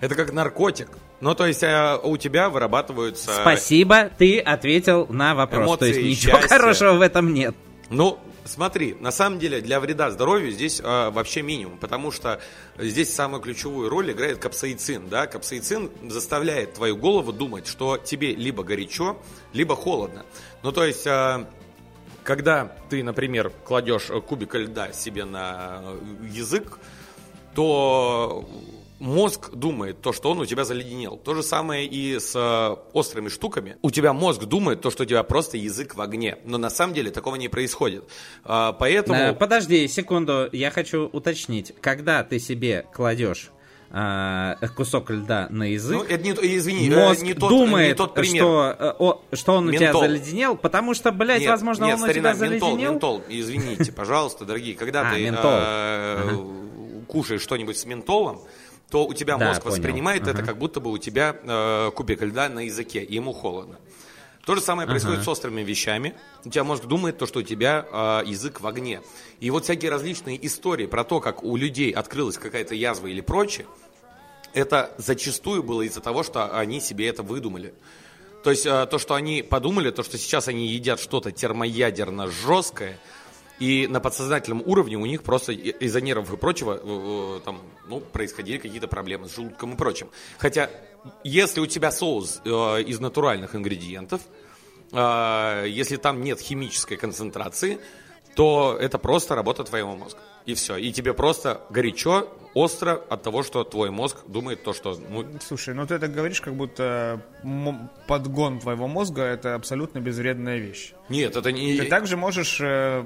это как наркотик. Ну, то есть э, у тебя вырабатываются... Спасибо, ты ответил на вопрос. То есть Эмоции, ничего счастье. хорошего в этом нет. Ну, смотри, на самом деле для вреда здоровью здесь э, вообще минимум, потому что здесь самую ключевую роль играет капсаицин, да, капсаицин заставляет твою голову думать, что тебе либо горячо, либо холодно. Ну, то есть, э, когда ты, например, кладешь э, кубик льда себе на э, язык, то мозг думает то, что он у тебя заледенел. То же самое и с э, острыми штуками. У тебя мозг думает то, что у тебя просто язык в огне. Но на самом деле такого не происходит. А, поэтому... Э, Подожди секунду, я хочу уточнить. Когда ты себе кладешь э, кусок льда на язык, Ну, это не, извини, мозг не тот, думает, не тот пример. что, о- что он у тебя Ментол. заледенел, потому что, блядь, Нет, возможно, нет, он старина, у тебя ментол, заледенел. ментол, извините, пожалуйста, дорогие, когда А, ты ментол. э, кушаешь что-нибудь с ментолом, то у тебя Да, мозг понял. воспринимает это, Ага. как будто бы у тебя э, кубик льда на языке, и ему холодно. То же самое происходит с острыми вещами. У тебя мозг думает то, что у тебя э, язык в огне. И вот всякие различные истории про то, как у людей открылась какая-то язва или прочее, это зачастую было из-за того, что они себе это выдумали. То есть э, то, что они подумали, то, что сейчас они едят что-то термоядерно жесткое, и на подсознательном уровне у них просто из-за нервов и прочего э, э, там, ну, происходили какие-то проблемы с желудком и прочим. Хотя, если у тебя соус э, из натуральных ингредиентов, э, если там нет химической концентрации, то это просто работа твоего мозга. И все. И тебе просто горячо, остро от того, что твой мозг думает то, что... Ну, Слушай, ну ты это говоришь, как будто подгон твоего мозга это абсолютно безвредная вещь. нет, это не... Ты также можешь, э,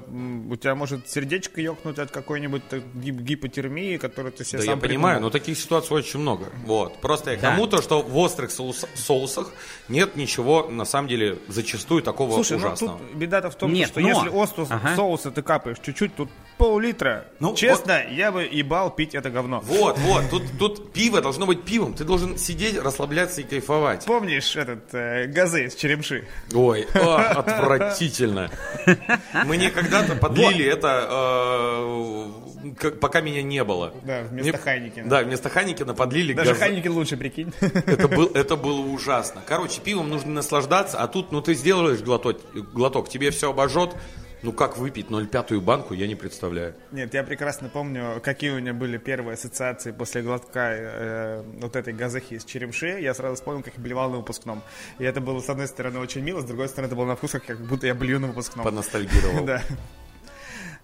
у тебя может сердечко ёкнуть от какой-нибудь гип- гипотермии, которую ты себе Да, сам я понимаю, придумал. но таких ситуаций очень много. Вот. Просто я к Да. тому, то, что в острых соус- соусах нет ничего, на самом деле, зачастую такого Слушай, ужасного. ну тут беда-то в том, Нет, что но- если осту Ага. соуса ты капаешь чуть-чуть, тут пол-литра. Ну, Честно, я бы ебал пить это говно. Вот, вот, тут, тут пиво должно быть пивом. Ты должен сидеть, расслабляться и кайфовать. Помнишь этот э, газы из черемши? Ой, а, отвратительно. Мне когда-то подлили это, э, пока меня не было. Да, вместо Мне- Хайникена. Да, вместо Хайникена подлили Даже газа- Хайникин лучше, прикинь. Это, был, это было ужасно. Короче, пивом нужно наслаждаться, а тут, ну, ты сделаешь глоток, глоток тебе все обожжет. Ну, как выпить 0,5 банку, я не представляю. Нет, я прекрасно помню, какие у меня были первые ассоциации после глотка э, вот этой газахи из черемши. Я сразу вспомнил, как я блевал на выпускном. И это было, с одной стороны, очень мило, с другой стороны, это было на вкус, как будто я блюю на выпускном. Поностальгировал. Да.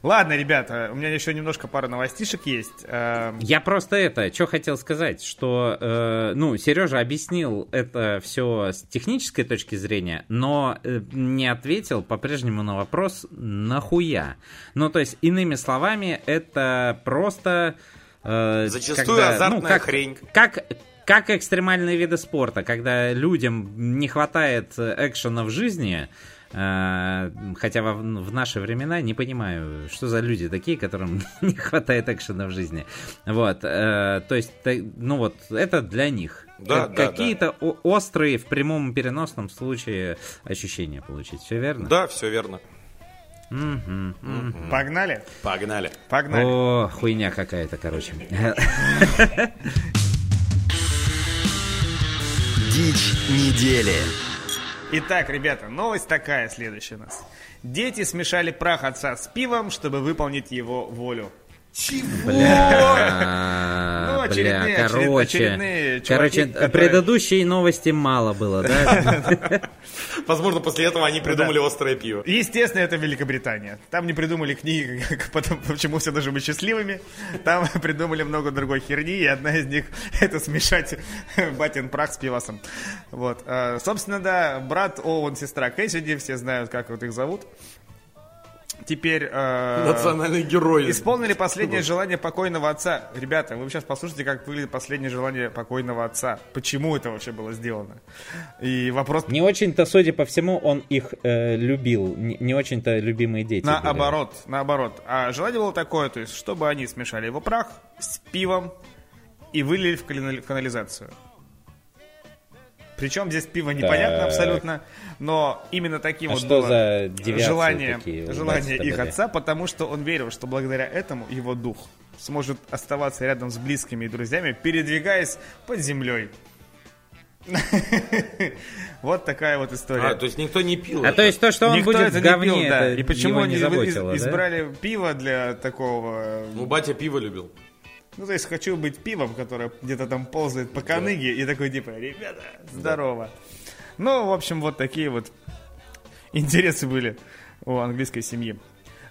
Ладно, ребята, у меня еще немножко пара новостишек есть. Эм, Я просто это, что хотел сказать, что, э, ну, Сережа объяснил это все с технической точки зрения, но э, не ответил по-прежнему на вопрос «нахуя?». Ну, то есть, иными словами, это просто... э, Зачастую азартная как, хрень. Как, как экстремальные виды спорта, когда людям не хватает э, экшена в жизни, э, хотя в наши времена не понимаю, что за люди такие, которым не хватает экшена в жизни. Вот, э, то есть, ну вот, это для них. Да, да, Какие-то о- острые в прямом переносном случае ощущения получить. Все верно? Да, все верно. Погнали? Погнали. Погнали. О, хуйня какая-то, короче. Дичь недели. Итак, ребята, новость такая следующая у нас. Дети смешали прах отца с пивом, чтобы выполнить его волю. Бля, Ну, очередные- бля, короче, очередные чуваки, короче, которые- предыдущей новости мало было, да? Возможно, после этого они придумали острое пиво. Естественно, это Великобритания. Там не придумали книги, почему все должны быть счастливыми. Там придумали много другой херни, и одна из них это смешать батин прах с пивасом. Вот. А, Собственно, да, брат Оуэн, сестра Кэссиди, все знают, как вот их зовут. Теперь... э, Национальный герой. Исполнили последнее желание покойного отца. Ребята, вы сейчас послушайте, как выглядит последнее желание покойного отца. Почему это вообще было сделано? И вопрос Не очень-то, судя по всему, он их э, любил. Не, не очень-то любимые дети. были. наоборот, наоборот. А желание было такое, то есть, чтобы они смешали его прах с пивом и вылили в канализацию. Причем здесь пиво непонятно Так. абсолютно, но именно таким А вот что было за желание, такие желание их были? отца, потому что он верил, что благодаря этому его дух сможет оставаться рядом с близкими и друзьями, передвигаясь под землей. Вот такая вот история. А, то есть никто не пил. А это. то есть то, что он Никто будет в не говне, пил, да. это И почему они избрали пиво для такого... Ну, батя пиво любил. Ну, то есть хочу быть пивом, которое где-то там ползает по коныге, и такой типа, ребята, здорово. Ну, в общем, вот такие вот интересы были у английской семьи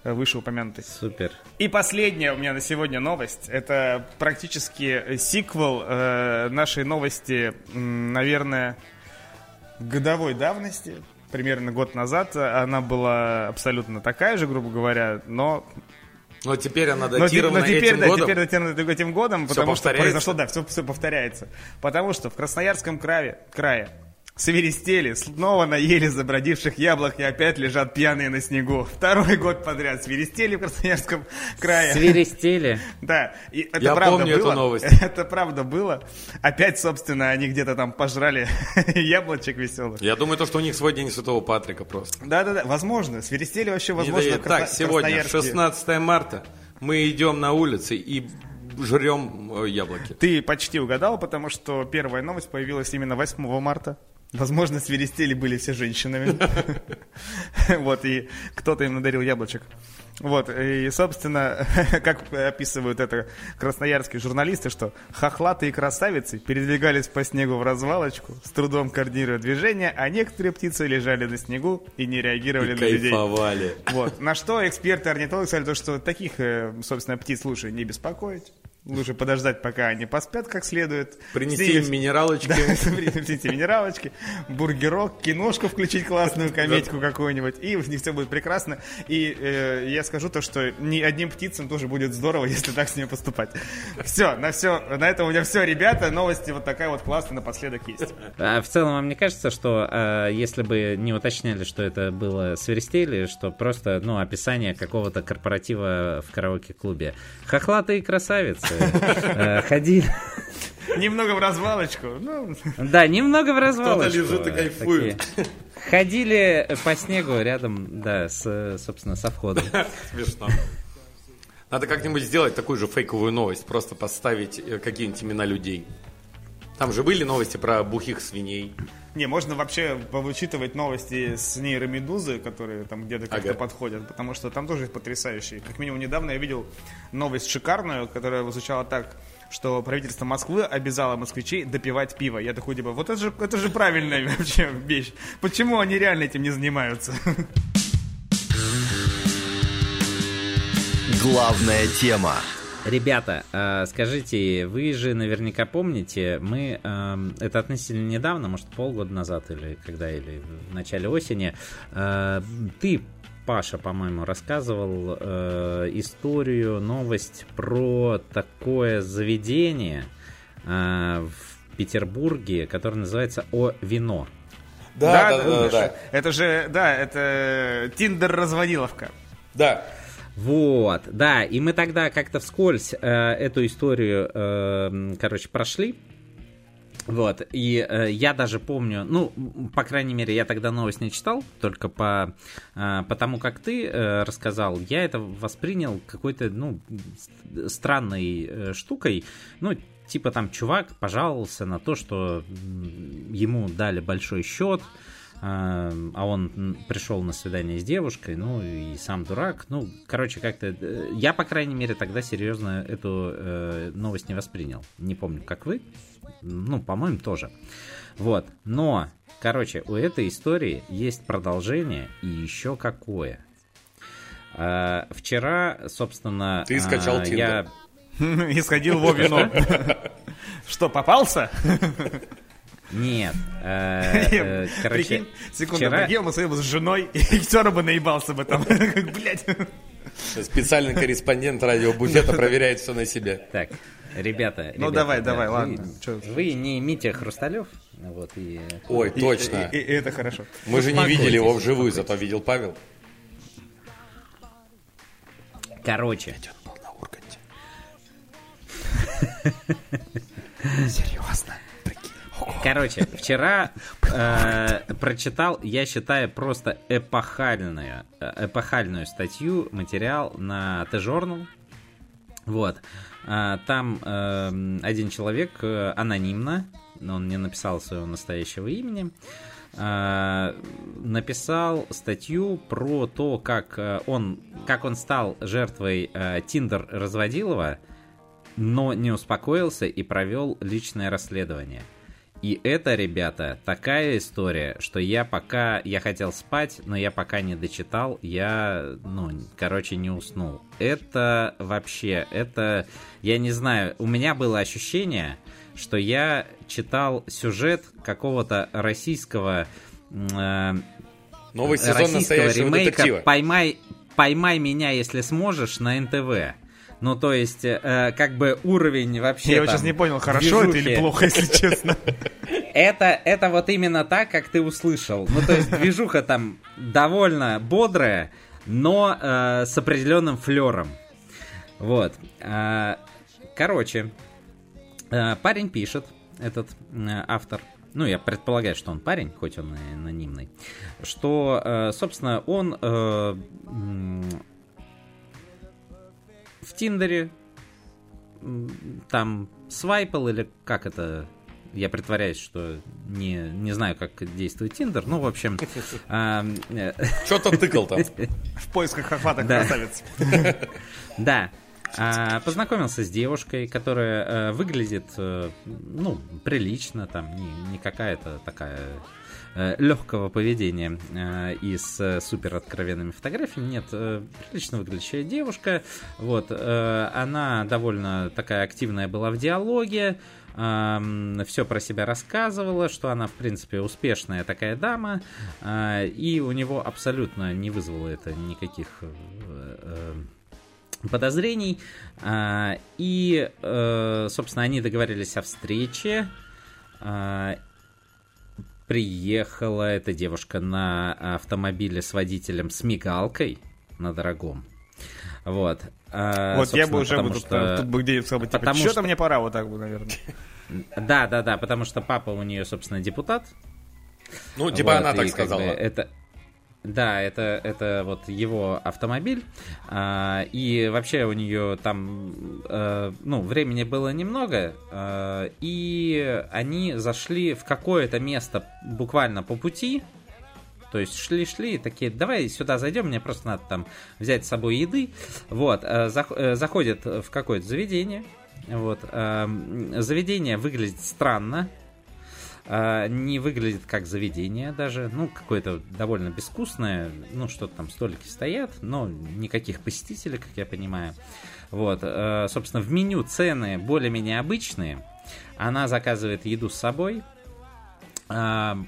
вышеупомянутой. Супер. И последняя у меня на сегодня новость. Это практически сиквел э, нашей новости, наверное, годовой давности. Примерно год назад она была абсолютно такая же, грубо говоря, но Но теперь она но, датирована но теперь, этим да, годом. теперь датировано этим годом, Всё потому что произошло, да, все, все повторяется. Потому что в Красноярском крае, крае свиристели, снова наели забродивших яблок и опять лежат пьяные на снегу. Второй год подряд свиристели в Красноярском крае. Свиристели. Да, и это Я правда помню эту было. новость. Это правда было. Опять, собственно, они где-то там пожрали яблочек веселых. Я думаю, то, что у них свой день Святого Патрика просто. Да-да-да, возможно. Свиристели вообще, возможно, красно- Так, сегодня, красноярские. 16 марта, мы идем на улицы и жрем э, яблоки. Ты почти угадал, потому что первая новость появилась именно 8 марта. Возможно, свиристели были все женщинами. Вот, и кто-то им надарил яблочек. Вот, и, собственно, как описывают это красноярские журналисты, что хохлатые красавицы передвигались по снегу в развалочку, с трудом координируя движения, а некоторые птицы лежали на снегу и не реагировали И на людей. кайфовали. Вот. На что эксперты орнитологи сказали, то, что таких, э, собственно, птиц лучше не беспокоить. Лучше подождать, пока они поспят как следует. Принести им минералочки. Да, принесите минералочки, бургерок, киношку включить классную, комедьку какую-нибудь, и у них все будет прекрасно. И э, я скажу то, что ни одним птицам тоже будет здорово, если так с ними поступать. Все, на все, на этом у меня все, ребята. Новости вот такая вот классная напоследок есть. А в целом, вам не кажется, что э, если бы не уточняли, что это было свиристели, что просто, ну, описание какого-то корпоратива в караоке-клубе. Хохлатые красавицы э, ходили... Немного в развалочку. Ну, Да, немного в развалочку. лежит и кайфует. Такие. Ходили по снегу рядом, да, с, собственно, со входом. Смешно. Надо как-нибудь сделать такую же фейковую новость, просто поставить э, какие-нибудь имена людей. Там же были новости про бухих свиней. Не, можно вообще вычитывать новости с нейромедузы, которые там где-то как-то Ага. подходят, потому что там тоже потрясающие. Как минимум недавно я видел новость шикарную, которая звучала так, что правительство Москвы обязало москвичей допивать пиво. Я такой, типа, вот это же, это же правильная вообще вещь. Почему они реально этим не занимаются? Главная тема. Ребята, э, скажите, вы же наверняка помните, мы эм, это относительно недавно, может полгода назад или когда, или в начале осени, э, ты, Паша, по-моему, рассказывал э, историю, новость про такое заведение э, в Петербурге, которое называется О Вино. да. Это же, да, это Тиндер-разводиловка. Да. Вот, да, и мы тогда как-то вскользь э, эту историю, э, короче, прошли. Вот, и э, я даже помню, ну, по крайней мере, я тогда новость не читал, только по, э, по тому, как ты э, рассказал, я это воспринял какой-то, ну, странной э, штукой, ну, типа там чувак пожаловался на то, что ему дали большой счет, а а он пришел на свидание с девушкой, ну и сам дурак. Ну, короче, как-то... э, Я, по крайней мере, тогда серьезно эту э, новость не воспринял. Не помню, как вы. Ну, по-моему, тоже. Вот. Но, короче, у этой истории есть продолжение и еще какое. А, вчера, собственно... Ты скачал Tinder. я... И сходил в вино. Что, попался? Нет. э, э, Короче, Прикинь, секунду, прикинь, мы с женой, и все равно бы наебался бы там. Как, блядь. Специальный корреспондент радиобуфета проверяет все на себе. Так, ребята. Ну, давай, да, давай, ладно. Вы не Митя Хрусталев, вот, и... Ой, точно. И, это хорошо. Мы же не видели его вживую, зато видел Павел. Короче, был на Урганте. Короче, вчера э, прочитал, я считаю, просто эпохальную, э, эпохальную статью, материал на T-Journal. Вот. А, Там э, один человек э, анонимно, но он не написал своего настоящего имени, э, написал статью про то, как э, он, как он стал жертвой э, Тиндер разводилова, но не успокоился и провел личное расследование. И это, ребята, такая история, что я пока... Я хотел спать, но я пока не дочитал, я, ну, короче, не уснул. Это вообще, это... Я не знаю, у меня было ощущение, что я читал сюжет какого-то российского... э, Новый сезон российского ремейка детектива. «Поймай, «Поймай меня, если сможешь» на НТВ. Ну, то есть, э, как бы уровень вообще... Я там сейчас не понял, хорошо это движухи. или плохо, если честно. Это, это вот именно так, как ты услышал. Ну, то есть, движуха там довольно бодрая, но э, с определенным флером. Вот. А, Короче, э, парень пишет, этот э, автор, ну, я предполагаю, что он парень, хоть он и анонимный, что, э, собственно, он э, в Тиндере там свайпал или как это я притворяюсь, что не, не знаю, как действует Тиндер. Ну, в общем, а, э, Что-то тыкал там. В поисках хохватых Да. красавиц. да. А, познакомился с девушкой, которая э, выглядит, э, ну, прилично, там, не, не какая-то такая легкого поведения э, и с э, супер откровенными фотографиями. Нет, э, прилично выглядящая девушка. Вот, э, она довольно такая активная была в диалоге. все про себя рассказывала, что она, в принципе, успешная такая дама, э, и у него абсолютно не вызвало это никаких э, э, подозрений. И, э, собственно, они договорились о встрече. Приехала эта девушка на автомобиле с водителем с мигалкой на дорогом. Вот. А, вот я бы уже бы тут, что... тут бы где сказал бы, типа, что-то что... мне пора вот так бы, наверное. Да, да, да, потому что папа у нее, собственно, депутат. Ну, типа вот, она так сказала. Как бы, это, да, это, это вот его автомобиль. А, и вообще у нее там, а, ну, времени было немного. А, и они зашли в какое-то место буквально по пути. То есть шли-шли, такие, давай сюда зайдем, мне просто надо там взять с собой еды. Вот, зах, а, заходят в какое-то заведение. Вот, а, заведение выглядит странно, не выглядит как заведение даже, ну, какое-то довольно безвкусное, ну, что-то там столики стоят, но никаких посетителей, как я понимаю. Вот, а, собственно, в меню цены более-менее обычные. Она заказывает еду с собой, а,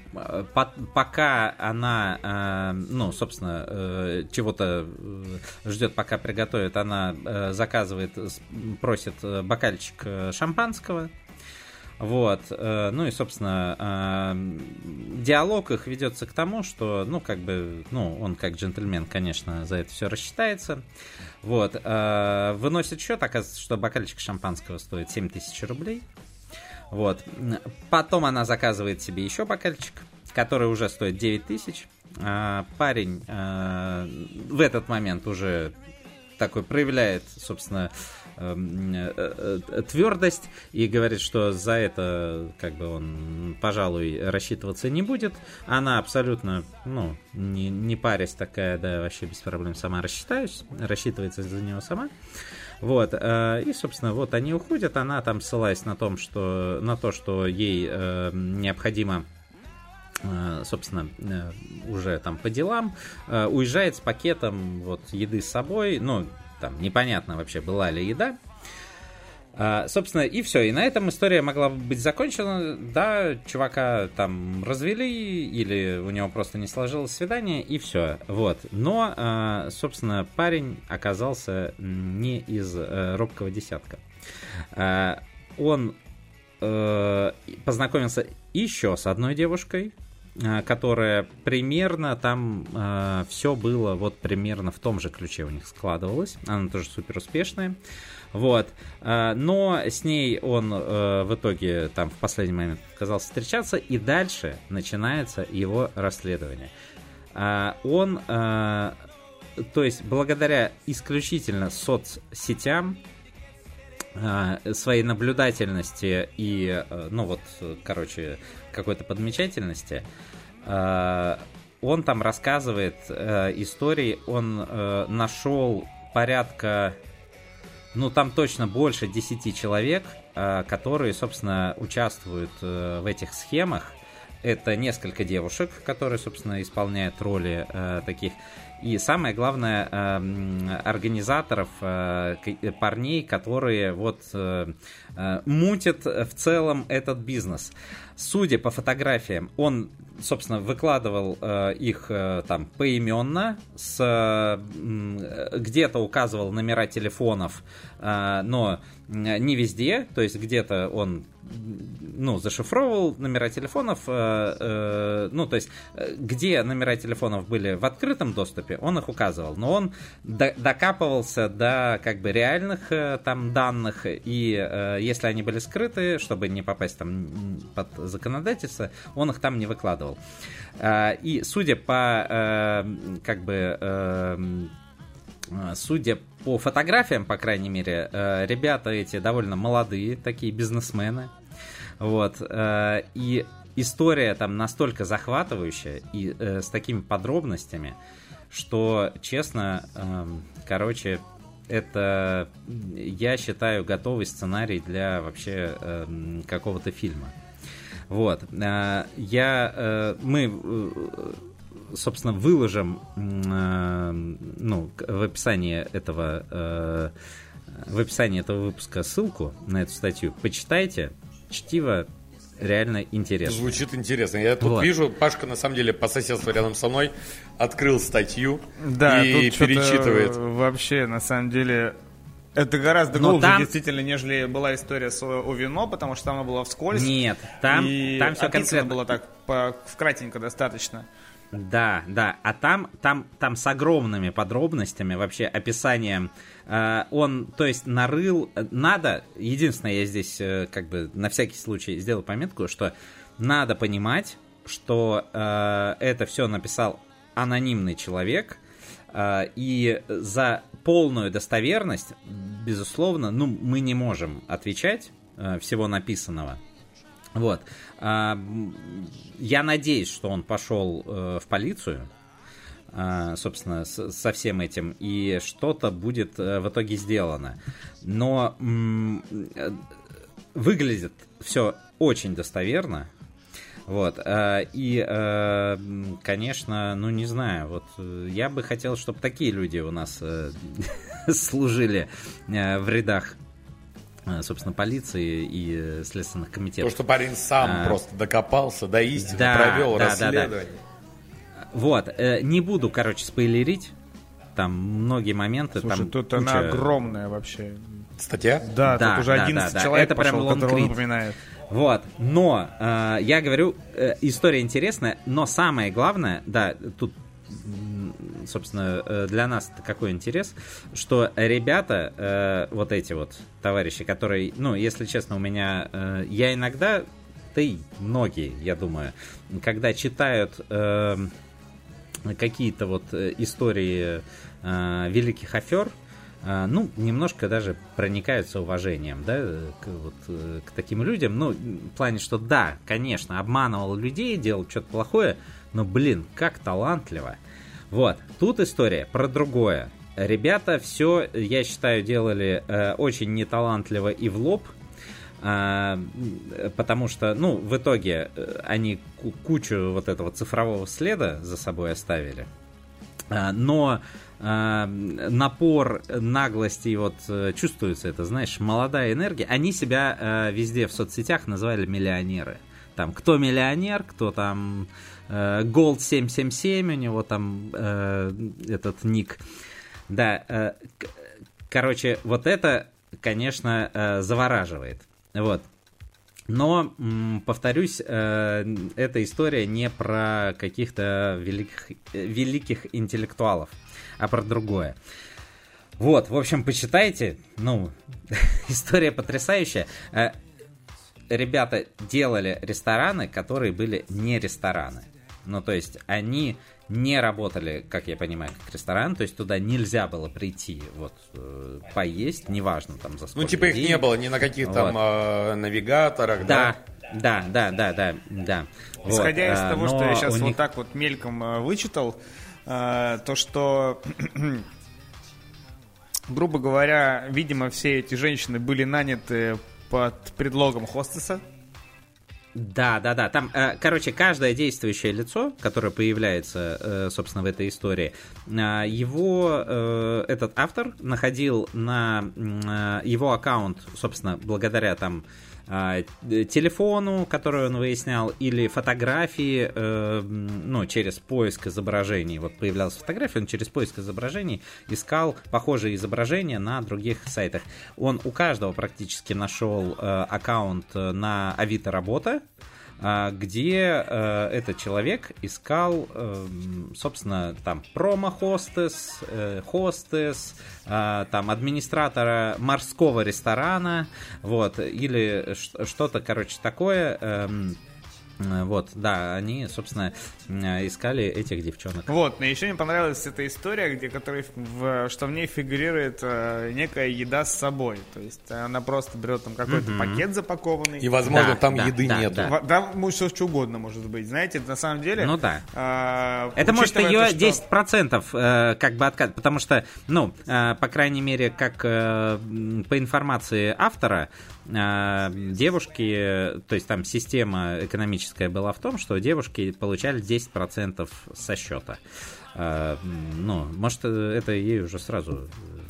пока она, ну, собственно, э, чего-то э, ждет, пока приготовит, она э, заказывает, просит бокальчик шампанского, вот, э, ну и, собственно, э, диалог их ведется к тому, что, ну, как бы, ну, он как джентльмен, конечно, за это все рассчитается. Вот, э, выносит счет, оказывается, что бокальчик шампанского стоит 7 тысяч рублей. Вот, потом она заказывает себе еще бокальчик, который уже стоит 9 тысяч. Парень в этот момент уже такой проявляет, собственно, твердость и говорит, что за это как бы он, пожалуй, рассчитываться не будет. Она абсолютно, ну, не, не парясь такая, да, вообще без проблем сама рассчитаюсь, рассчитывается за него сама. Вот, э, и, собственно, вот они уходят, она там ссылаясь на, том, что, на то, что ей необходимо собственно, уже там по делам, уезжает с пакетом вот еды с собой, ну, там непонятно вообще, была ли еда. А, собственно, и все. И на этом история могла бы быть закончена. Да, чувака там развели, или у него просто не сложилось свидание, и все. Вот. Но, а, собственно, парень оказался не из а, робкого десятка. А, он а, познакомился еще с одной девушкой, Э, которая примерно там э, все было вот примерно в том же ключе у них складывалось. Она тоже супер успешная. Вот. Э, но с ней он э, в итоге там в последний момент отказался встречаться, и дальше начинается его расследование. Э, он, э, то есть благодаря исключительно соцсетям, э, своей наблюдательности и, э, ну вот, короче, какой-то подмечательности, э, он там рассказывает э, истории, он э, нашел порядка, ну там точно больше 10 человек, которые, собственно, участвуют в этих схемах. Это несколько девушек, которые, собственно, исполняют роли таких и самое главное, эм, организаторов, э, парней, которые вот э, э, мутят в целом этот бизнес. Судя по фотографиям, он, собственно, выкладывал их там поименно, с, где-то указывал номера телефонов, но не везде, то есть где-то он ну, зашифровывал номера телефонов, э, э, ну, то есть, где номера телефонов были в открытом доступе, он их указывал, но он до, докапывался до, как бы, реальных э, там данных, и э, если они были скрыты, чтобы не попасть там под законодательство, он их там не выкладывал. Э, и судя по, э, как бы, э, судя по фотографиям, по крайней мере, э, ребята эти довольно молодые, такие бизнесмены. Вот. Э, и история там настолько захватывающая и э, с такими подробностями, что, честно, короче, это, я считаю, готовый сценарий для вообще э, какого-то фильма. Вот. Э, я, э, мы, э, собственно, выложим ну, в описании этого в описании этого выпуска ссылку на эту статью. Почитайте. Чтиво реально интересно. Звучит интересно. Я тут Вот. вижу, Пашка на самом деле по соседству рядом со мной открыл статью Да, и перечитывает. вообще, на самом деле, это гораздо глубже, там- действительно, нежели была история с о, о вино, потому что там она была вскользь. Нет, там, и там все конкретно. было так, по, вкратенько достаточно. Да, да. А там, там, там с огромными подробностями, вообще описанием. э, он, то есть, нарыл. э, Надо. Единственное, я здесь, э, как бы, на всякий случай сделал пометку, что надо понимать, что э, это все написал анонимный человек. Э, и за полную достоверность, безусловно, ну, мы не можем отвечать э, всего написанного. Вот. А, Я надеюсь, что он пошел э, в полицию, а, собственно, со всем этим, и что-то будет э, в итоге сделано. Но выглядит все очень достоверно. Вот. э, И, э, конечно, ну не знаю, вот э, я бы хотел, чтобы такие люди у нас служили в рядах, собственно, полиции и следственных То, комитетов. что парень сам А. просто докопался до истины, Да, провел да, да, да. расследование. Вот, э, не буду, короче, спойлерить. Там многие моменты. Слушай, там тут куча- она огромная вообще. Статья? Да, Да, тут уже да, 11 да, да. человек Это прям пошел, long который напоминает. Вот, но э, я говорю, э, история интересная, но самое главное, да, тут, собственно, э, для нас какой интерес, что ребята, э, вот эти вот товарищи, которые, ну, если честно, у меня, э, я иногда, да и многие, я думаю, когда читают э, какие-то вот э, истории э, великих афер, ну, немножко даже проникаются уважением, да, э, к, вот, э, к таким людям. Ну, в плане, что да, конечно, обманывал людей, делал что-то плохое, но, блин, как талантливо. Вот, тут история про другое. Ребята все, я считаю, делали э, очень неталантливо и в лоб, а, м, потому что, ну, в итоге э, они ку- кучу вот этого цифрового следа за собой оставили. А, Но а, напор, наглости, и вот э, чувствуется это, знаешь, молодая энергия. Они себя э, везде в соцсетях называли миллионеры. Там, кто миллионер, кто там э, Gold 777, у него там э, этот ник. Да, э, короче, вот это, конечно, э, завораживает. Вот. Но, повторюсь, э, эта история не про каких-то великих, э, великих интеллектуалов, а про другое. Вот, в общем, почитайте. Ну, история потрясающая. Э, Ребята делали рестораны, которые были не рестораны. Ну, то есть, они не работали, как я понимаю, как ресторан, то есть туда нельзя было прийти, вот, э, поесть, неважно там за сколько Ну, типа их денег. не было ни на каких там Вот. э, навигаторах, да? Да, да, да, да, да, да. Вот, Исходя из а, того, что но я сейчас вот них- так вот мельком э, вычитал, э, то что, грубо говоря, видимо, все эти женщины были наняты под предлогом хостеса. Да, да, да. Там, э, короче, каждое действующее лицо, которое появляется, э, собственно, в этой истории, э, его э, этот автор находил на э, его аккаунт, собственно, благодаря там э, телефону, который он выяснял, или фотографии, э, ну, через поиск изображений. Вот появлялась фотография, он через поиск изображений искал похожие изображения на других сайтах. Он у каждого практически нашел э, аккаунт э, на Авито Работа, а, где э, этот человек искал, эм, собственно, там промо-хостес, э, хостес, а, там администратора морского ресторана, вот, или что-то, короче, такое. эм, Вот, да, они, собственно, э, искали этих девчонок. Вот, но еще мне понравилась эта история, где, который, в, что в ней фигурирует э, некая еда с собой. То есть она просто берет там какой-то пакет запакованный. И, возможно, Да, там да, еды да, нету. да. Да, может, что, что угодно может быть. Знаете, на самом деле... Ну да. а, Это может ее то, что- 10% э, как бы откат, потому что, ну, э, по крайней мере, как э, по информации автора, э, девушки, то есть там система экономическая была в том, что девушки получали 10% со счета. М, ну, может, это ей уже сразу...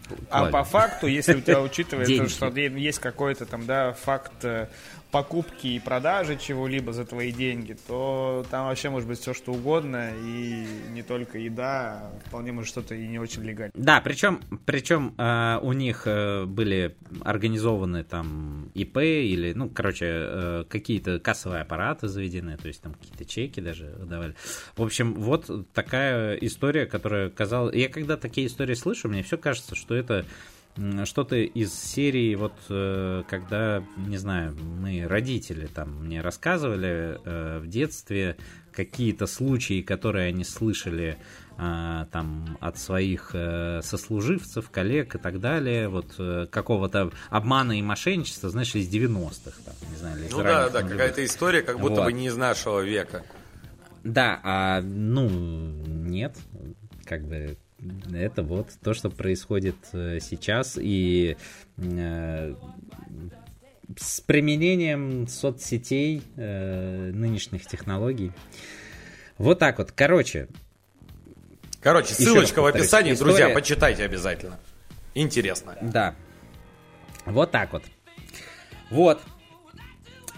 э, А по факту, если у тебя учитывается, что есть какой-то там, да, факт э, покупки и продажи чего-либо за твои деньги, то там вообще может быть все что угодно, и не только еда, а вполне может что-то и не очень легально. Да, причем, причем э, у них э, были организованы там ИП или, ну, короче, э, какие-то кассовые аппараты заведены, то есть там какие-то чеки даже давали. В общем, вот такая история, которая казалась... Я когда такие истории слышу, мне все кажется, что это что-то из серии, вот э, когда, не знаю, мы родители там мне рассказывали э, в детстве какие-то случаи, которые они слышали а, там от своих э, сослуживцев, коллег и так далее, вот э, какого-то обмана и мошенничества, знаешь, из 90-х, там, не знаю, или Ну да, да, какая-то история, как будто Вот. бы не из нашего века. Да, а ну нет, как бы это вот то, что происходит э, сейчас и э, с применением соцсетей, э, нынешних технологий. Вот так вот. Короче, Короче, ссылочка в описании, друзья, история- почитайте обязательно. Интересно. Да. Вот так вот. Вот.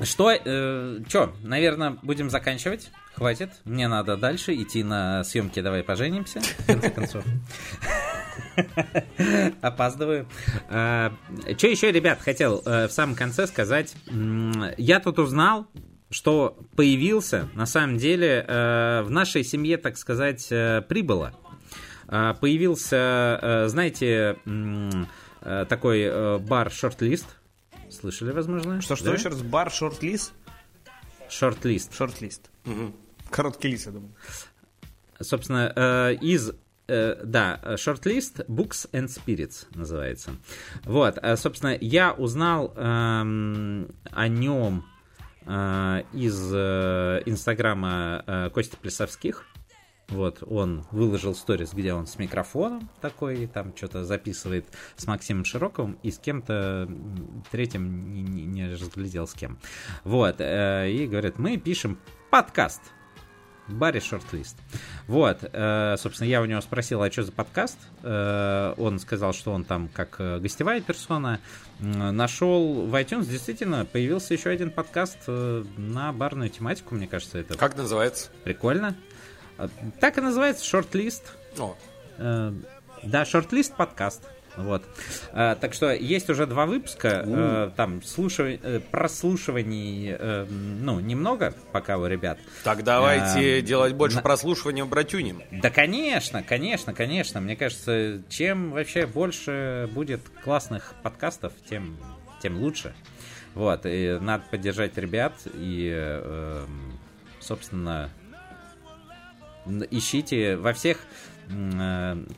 Что, э, чё, наверное, будем заканчивать. Хватит. Мне надо дальше идти на съемки «Давай поженимся», в конце концов. Опаздываю. А, Что еще, ребят, хотел э, в самом конце сказать. Я тут узнал, что появился, на самом деле, э, в нашей семье, так сказать, э, прибыло. А, Появился, знаете, такой бар «Шортлист». Слышали, возможно? Что, что Да? еще раз? Бар, шорт-лист? «Шортлист». Шорт-лист. Короткий лист, я думаю. Собственно, э, из э, да, шортлист Books and Spirits называется. Вот, э, собственно, я узнал эм, о нем из инстаграма э, Кости Плесовских. Вот, он выложил сторис, где он с микрофоном такой, там что-то записывает с Максимом Широковым и с кем-то третьим не, не- не разглядел с кем. Вот, э, и говорит, мы пишем подкаст баре шортлист. Вот, э, собственно, я у него спросил, а что за подкаст? Э, он сказал, что он там как э, гостевая персона. Нашел в iTunes, действительно, появился еще один подкаст на барную тематику, мне кажется, это Как называется? прикольно. Так и называется, шортлист. О, Да, шортлист подкаст. Вот. Э, Так что есть уже два выпуска. э, Там слушай- э, прослушиваний, э, ну, немного пока у ребят. так давайте Эм, делать больше на- прослушивания братюнем. Да, конечно, конечно, конечно. Мне кажется, чем вообще больше будет классных подкастов, тем, тем лучше. Вот, и надо поддержать ребят и, э, собственно, ищите во всех,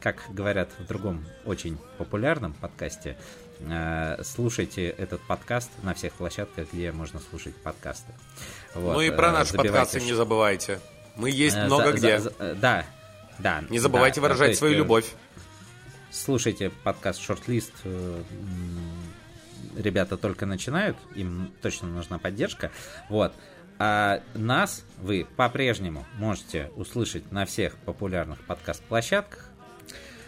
как говорят в другом очень популярном подкасте, э, слушайте этот подкаст на всех площадках, где можно слушать подкасты. Вот, ну и про э, наши забивайте подкасты не забывайте. Мы есть э, много за- где. за- за- да, да. Не забывайте да, выражать есть, свою э, любовь. Слушайте подкаст Шортлист. э, м, Ребята только начинают, им точно нужна поддержка. Вот. А нас вы по-прежнему можете услышать на всех популярных подкаст-площадках.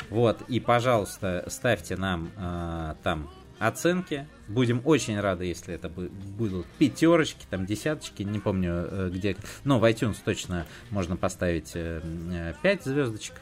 Вот, и, пожалуйста, ставьте нам э, там оценки. Будем очень рады, если это бу- будут пятерочки, там десяточки, не помню э, где. Но в iTunes точно можно поставить 5 звездочек.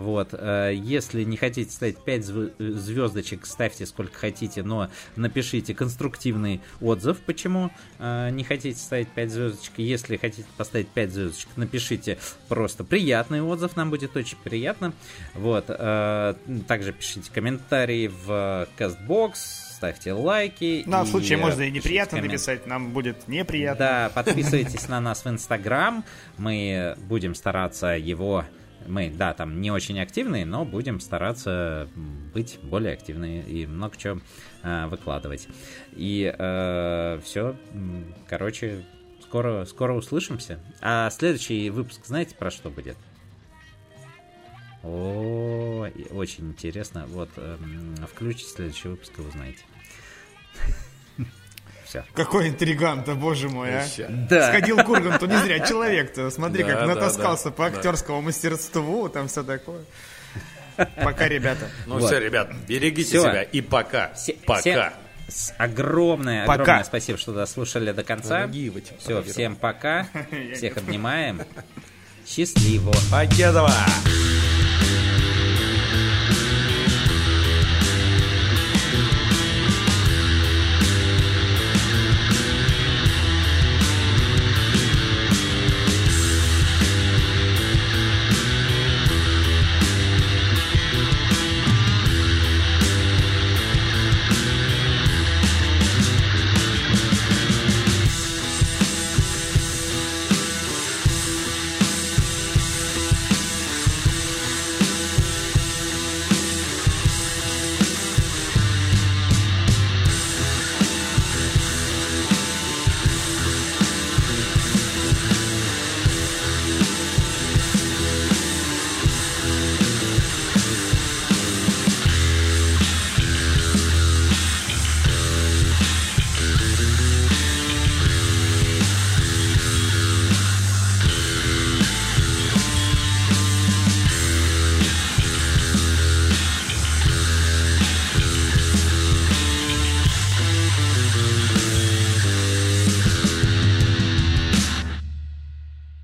Вот, э, если не хотите ставить 5 звездочек, ставьте сколько хотите, но напишите конструктивный отзыв, почему э, не хотите ставить 5 звездочек. Если хотите поставить 5 звездочек, напишите просто приятный отзыв, нам будет очень приятно. Вот, э, также пишите комментарии в CastBox, ставьте лайки. Ну, а в и, случае э, можно и неприятно коммент- написать, нам будет неприятно. Да, подписывайтесь на нас в Инстаграм. Мы будем стараться его... Мы, да, там не очень активные, но будем стараться быть более активными и много чего э, выкладывать. И все, короче, скоро, скоро услышимся. А следующий выпуск, знаете, про что будет? О, очень интересно. Вот, эм, включите следующий выпуск, и узнаете. Все. Какой интригант, да боже мой, а. Да. Сходил к Урганту, не зря человек-то. Смотри, Да, как натаскался да, по да. актерскому мастерству, там все такое. Пока, ребята. Ну Вот. все, ребят, берегите Всё. себя и пока. Все- пока. все- с- огромное, Пока. огромное спасибо, что дослушали до конца. Прогибайте, Все, прогибайте. всем пока. Всех обнимаем. Счастливо. Покедова!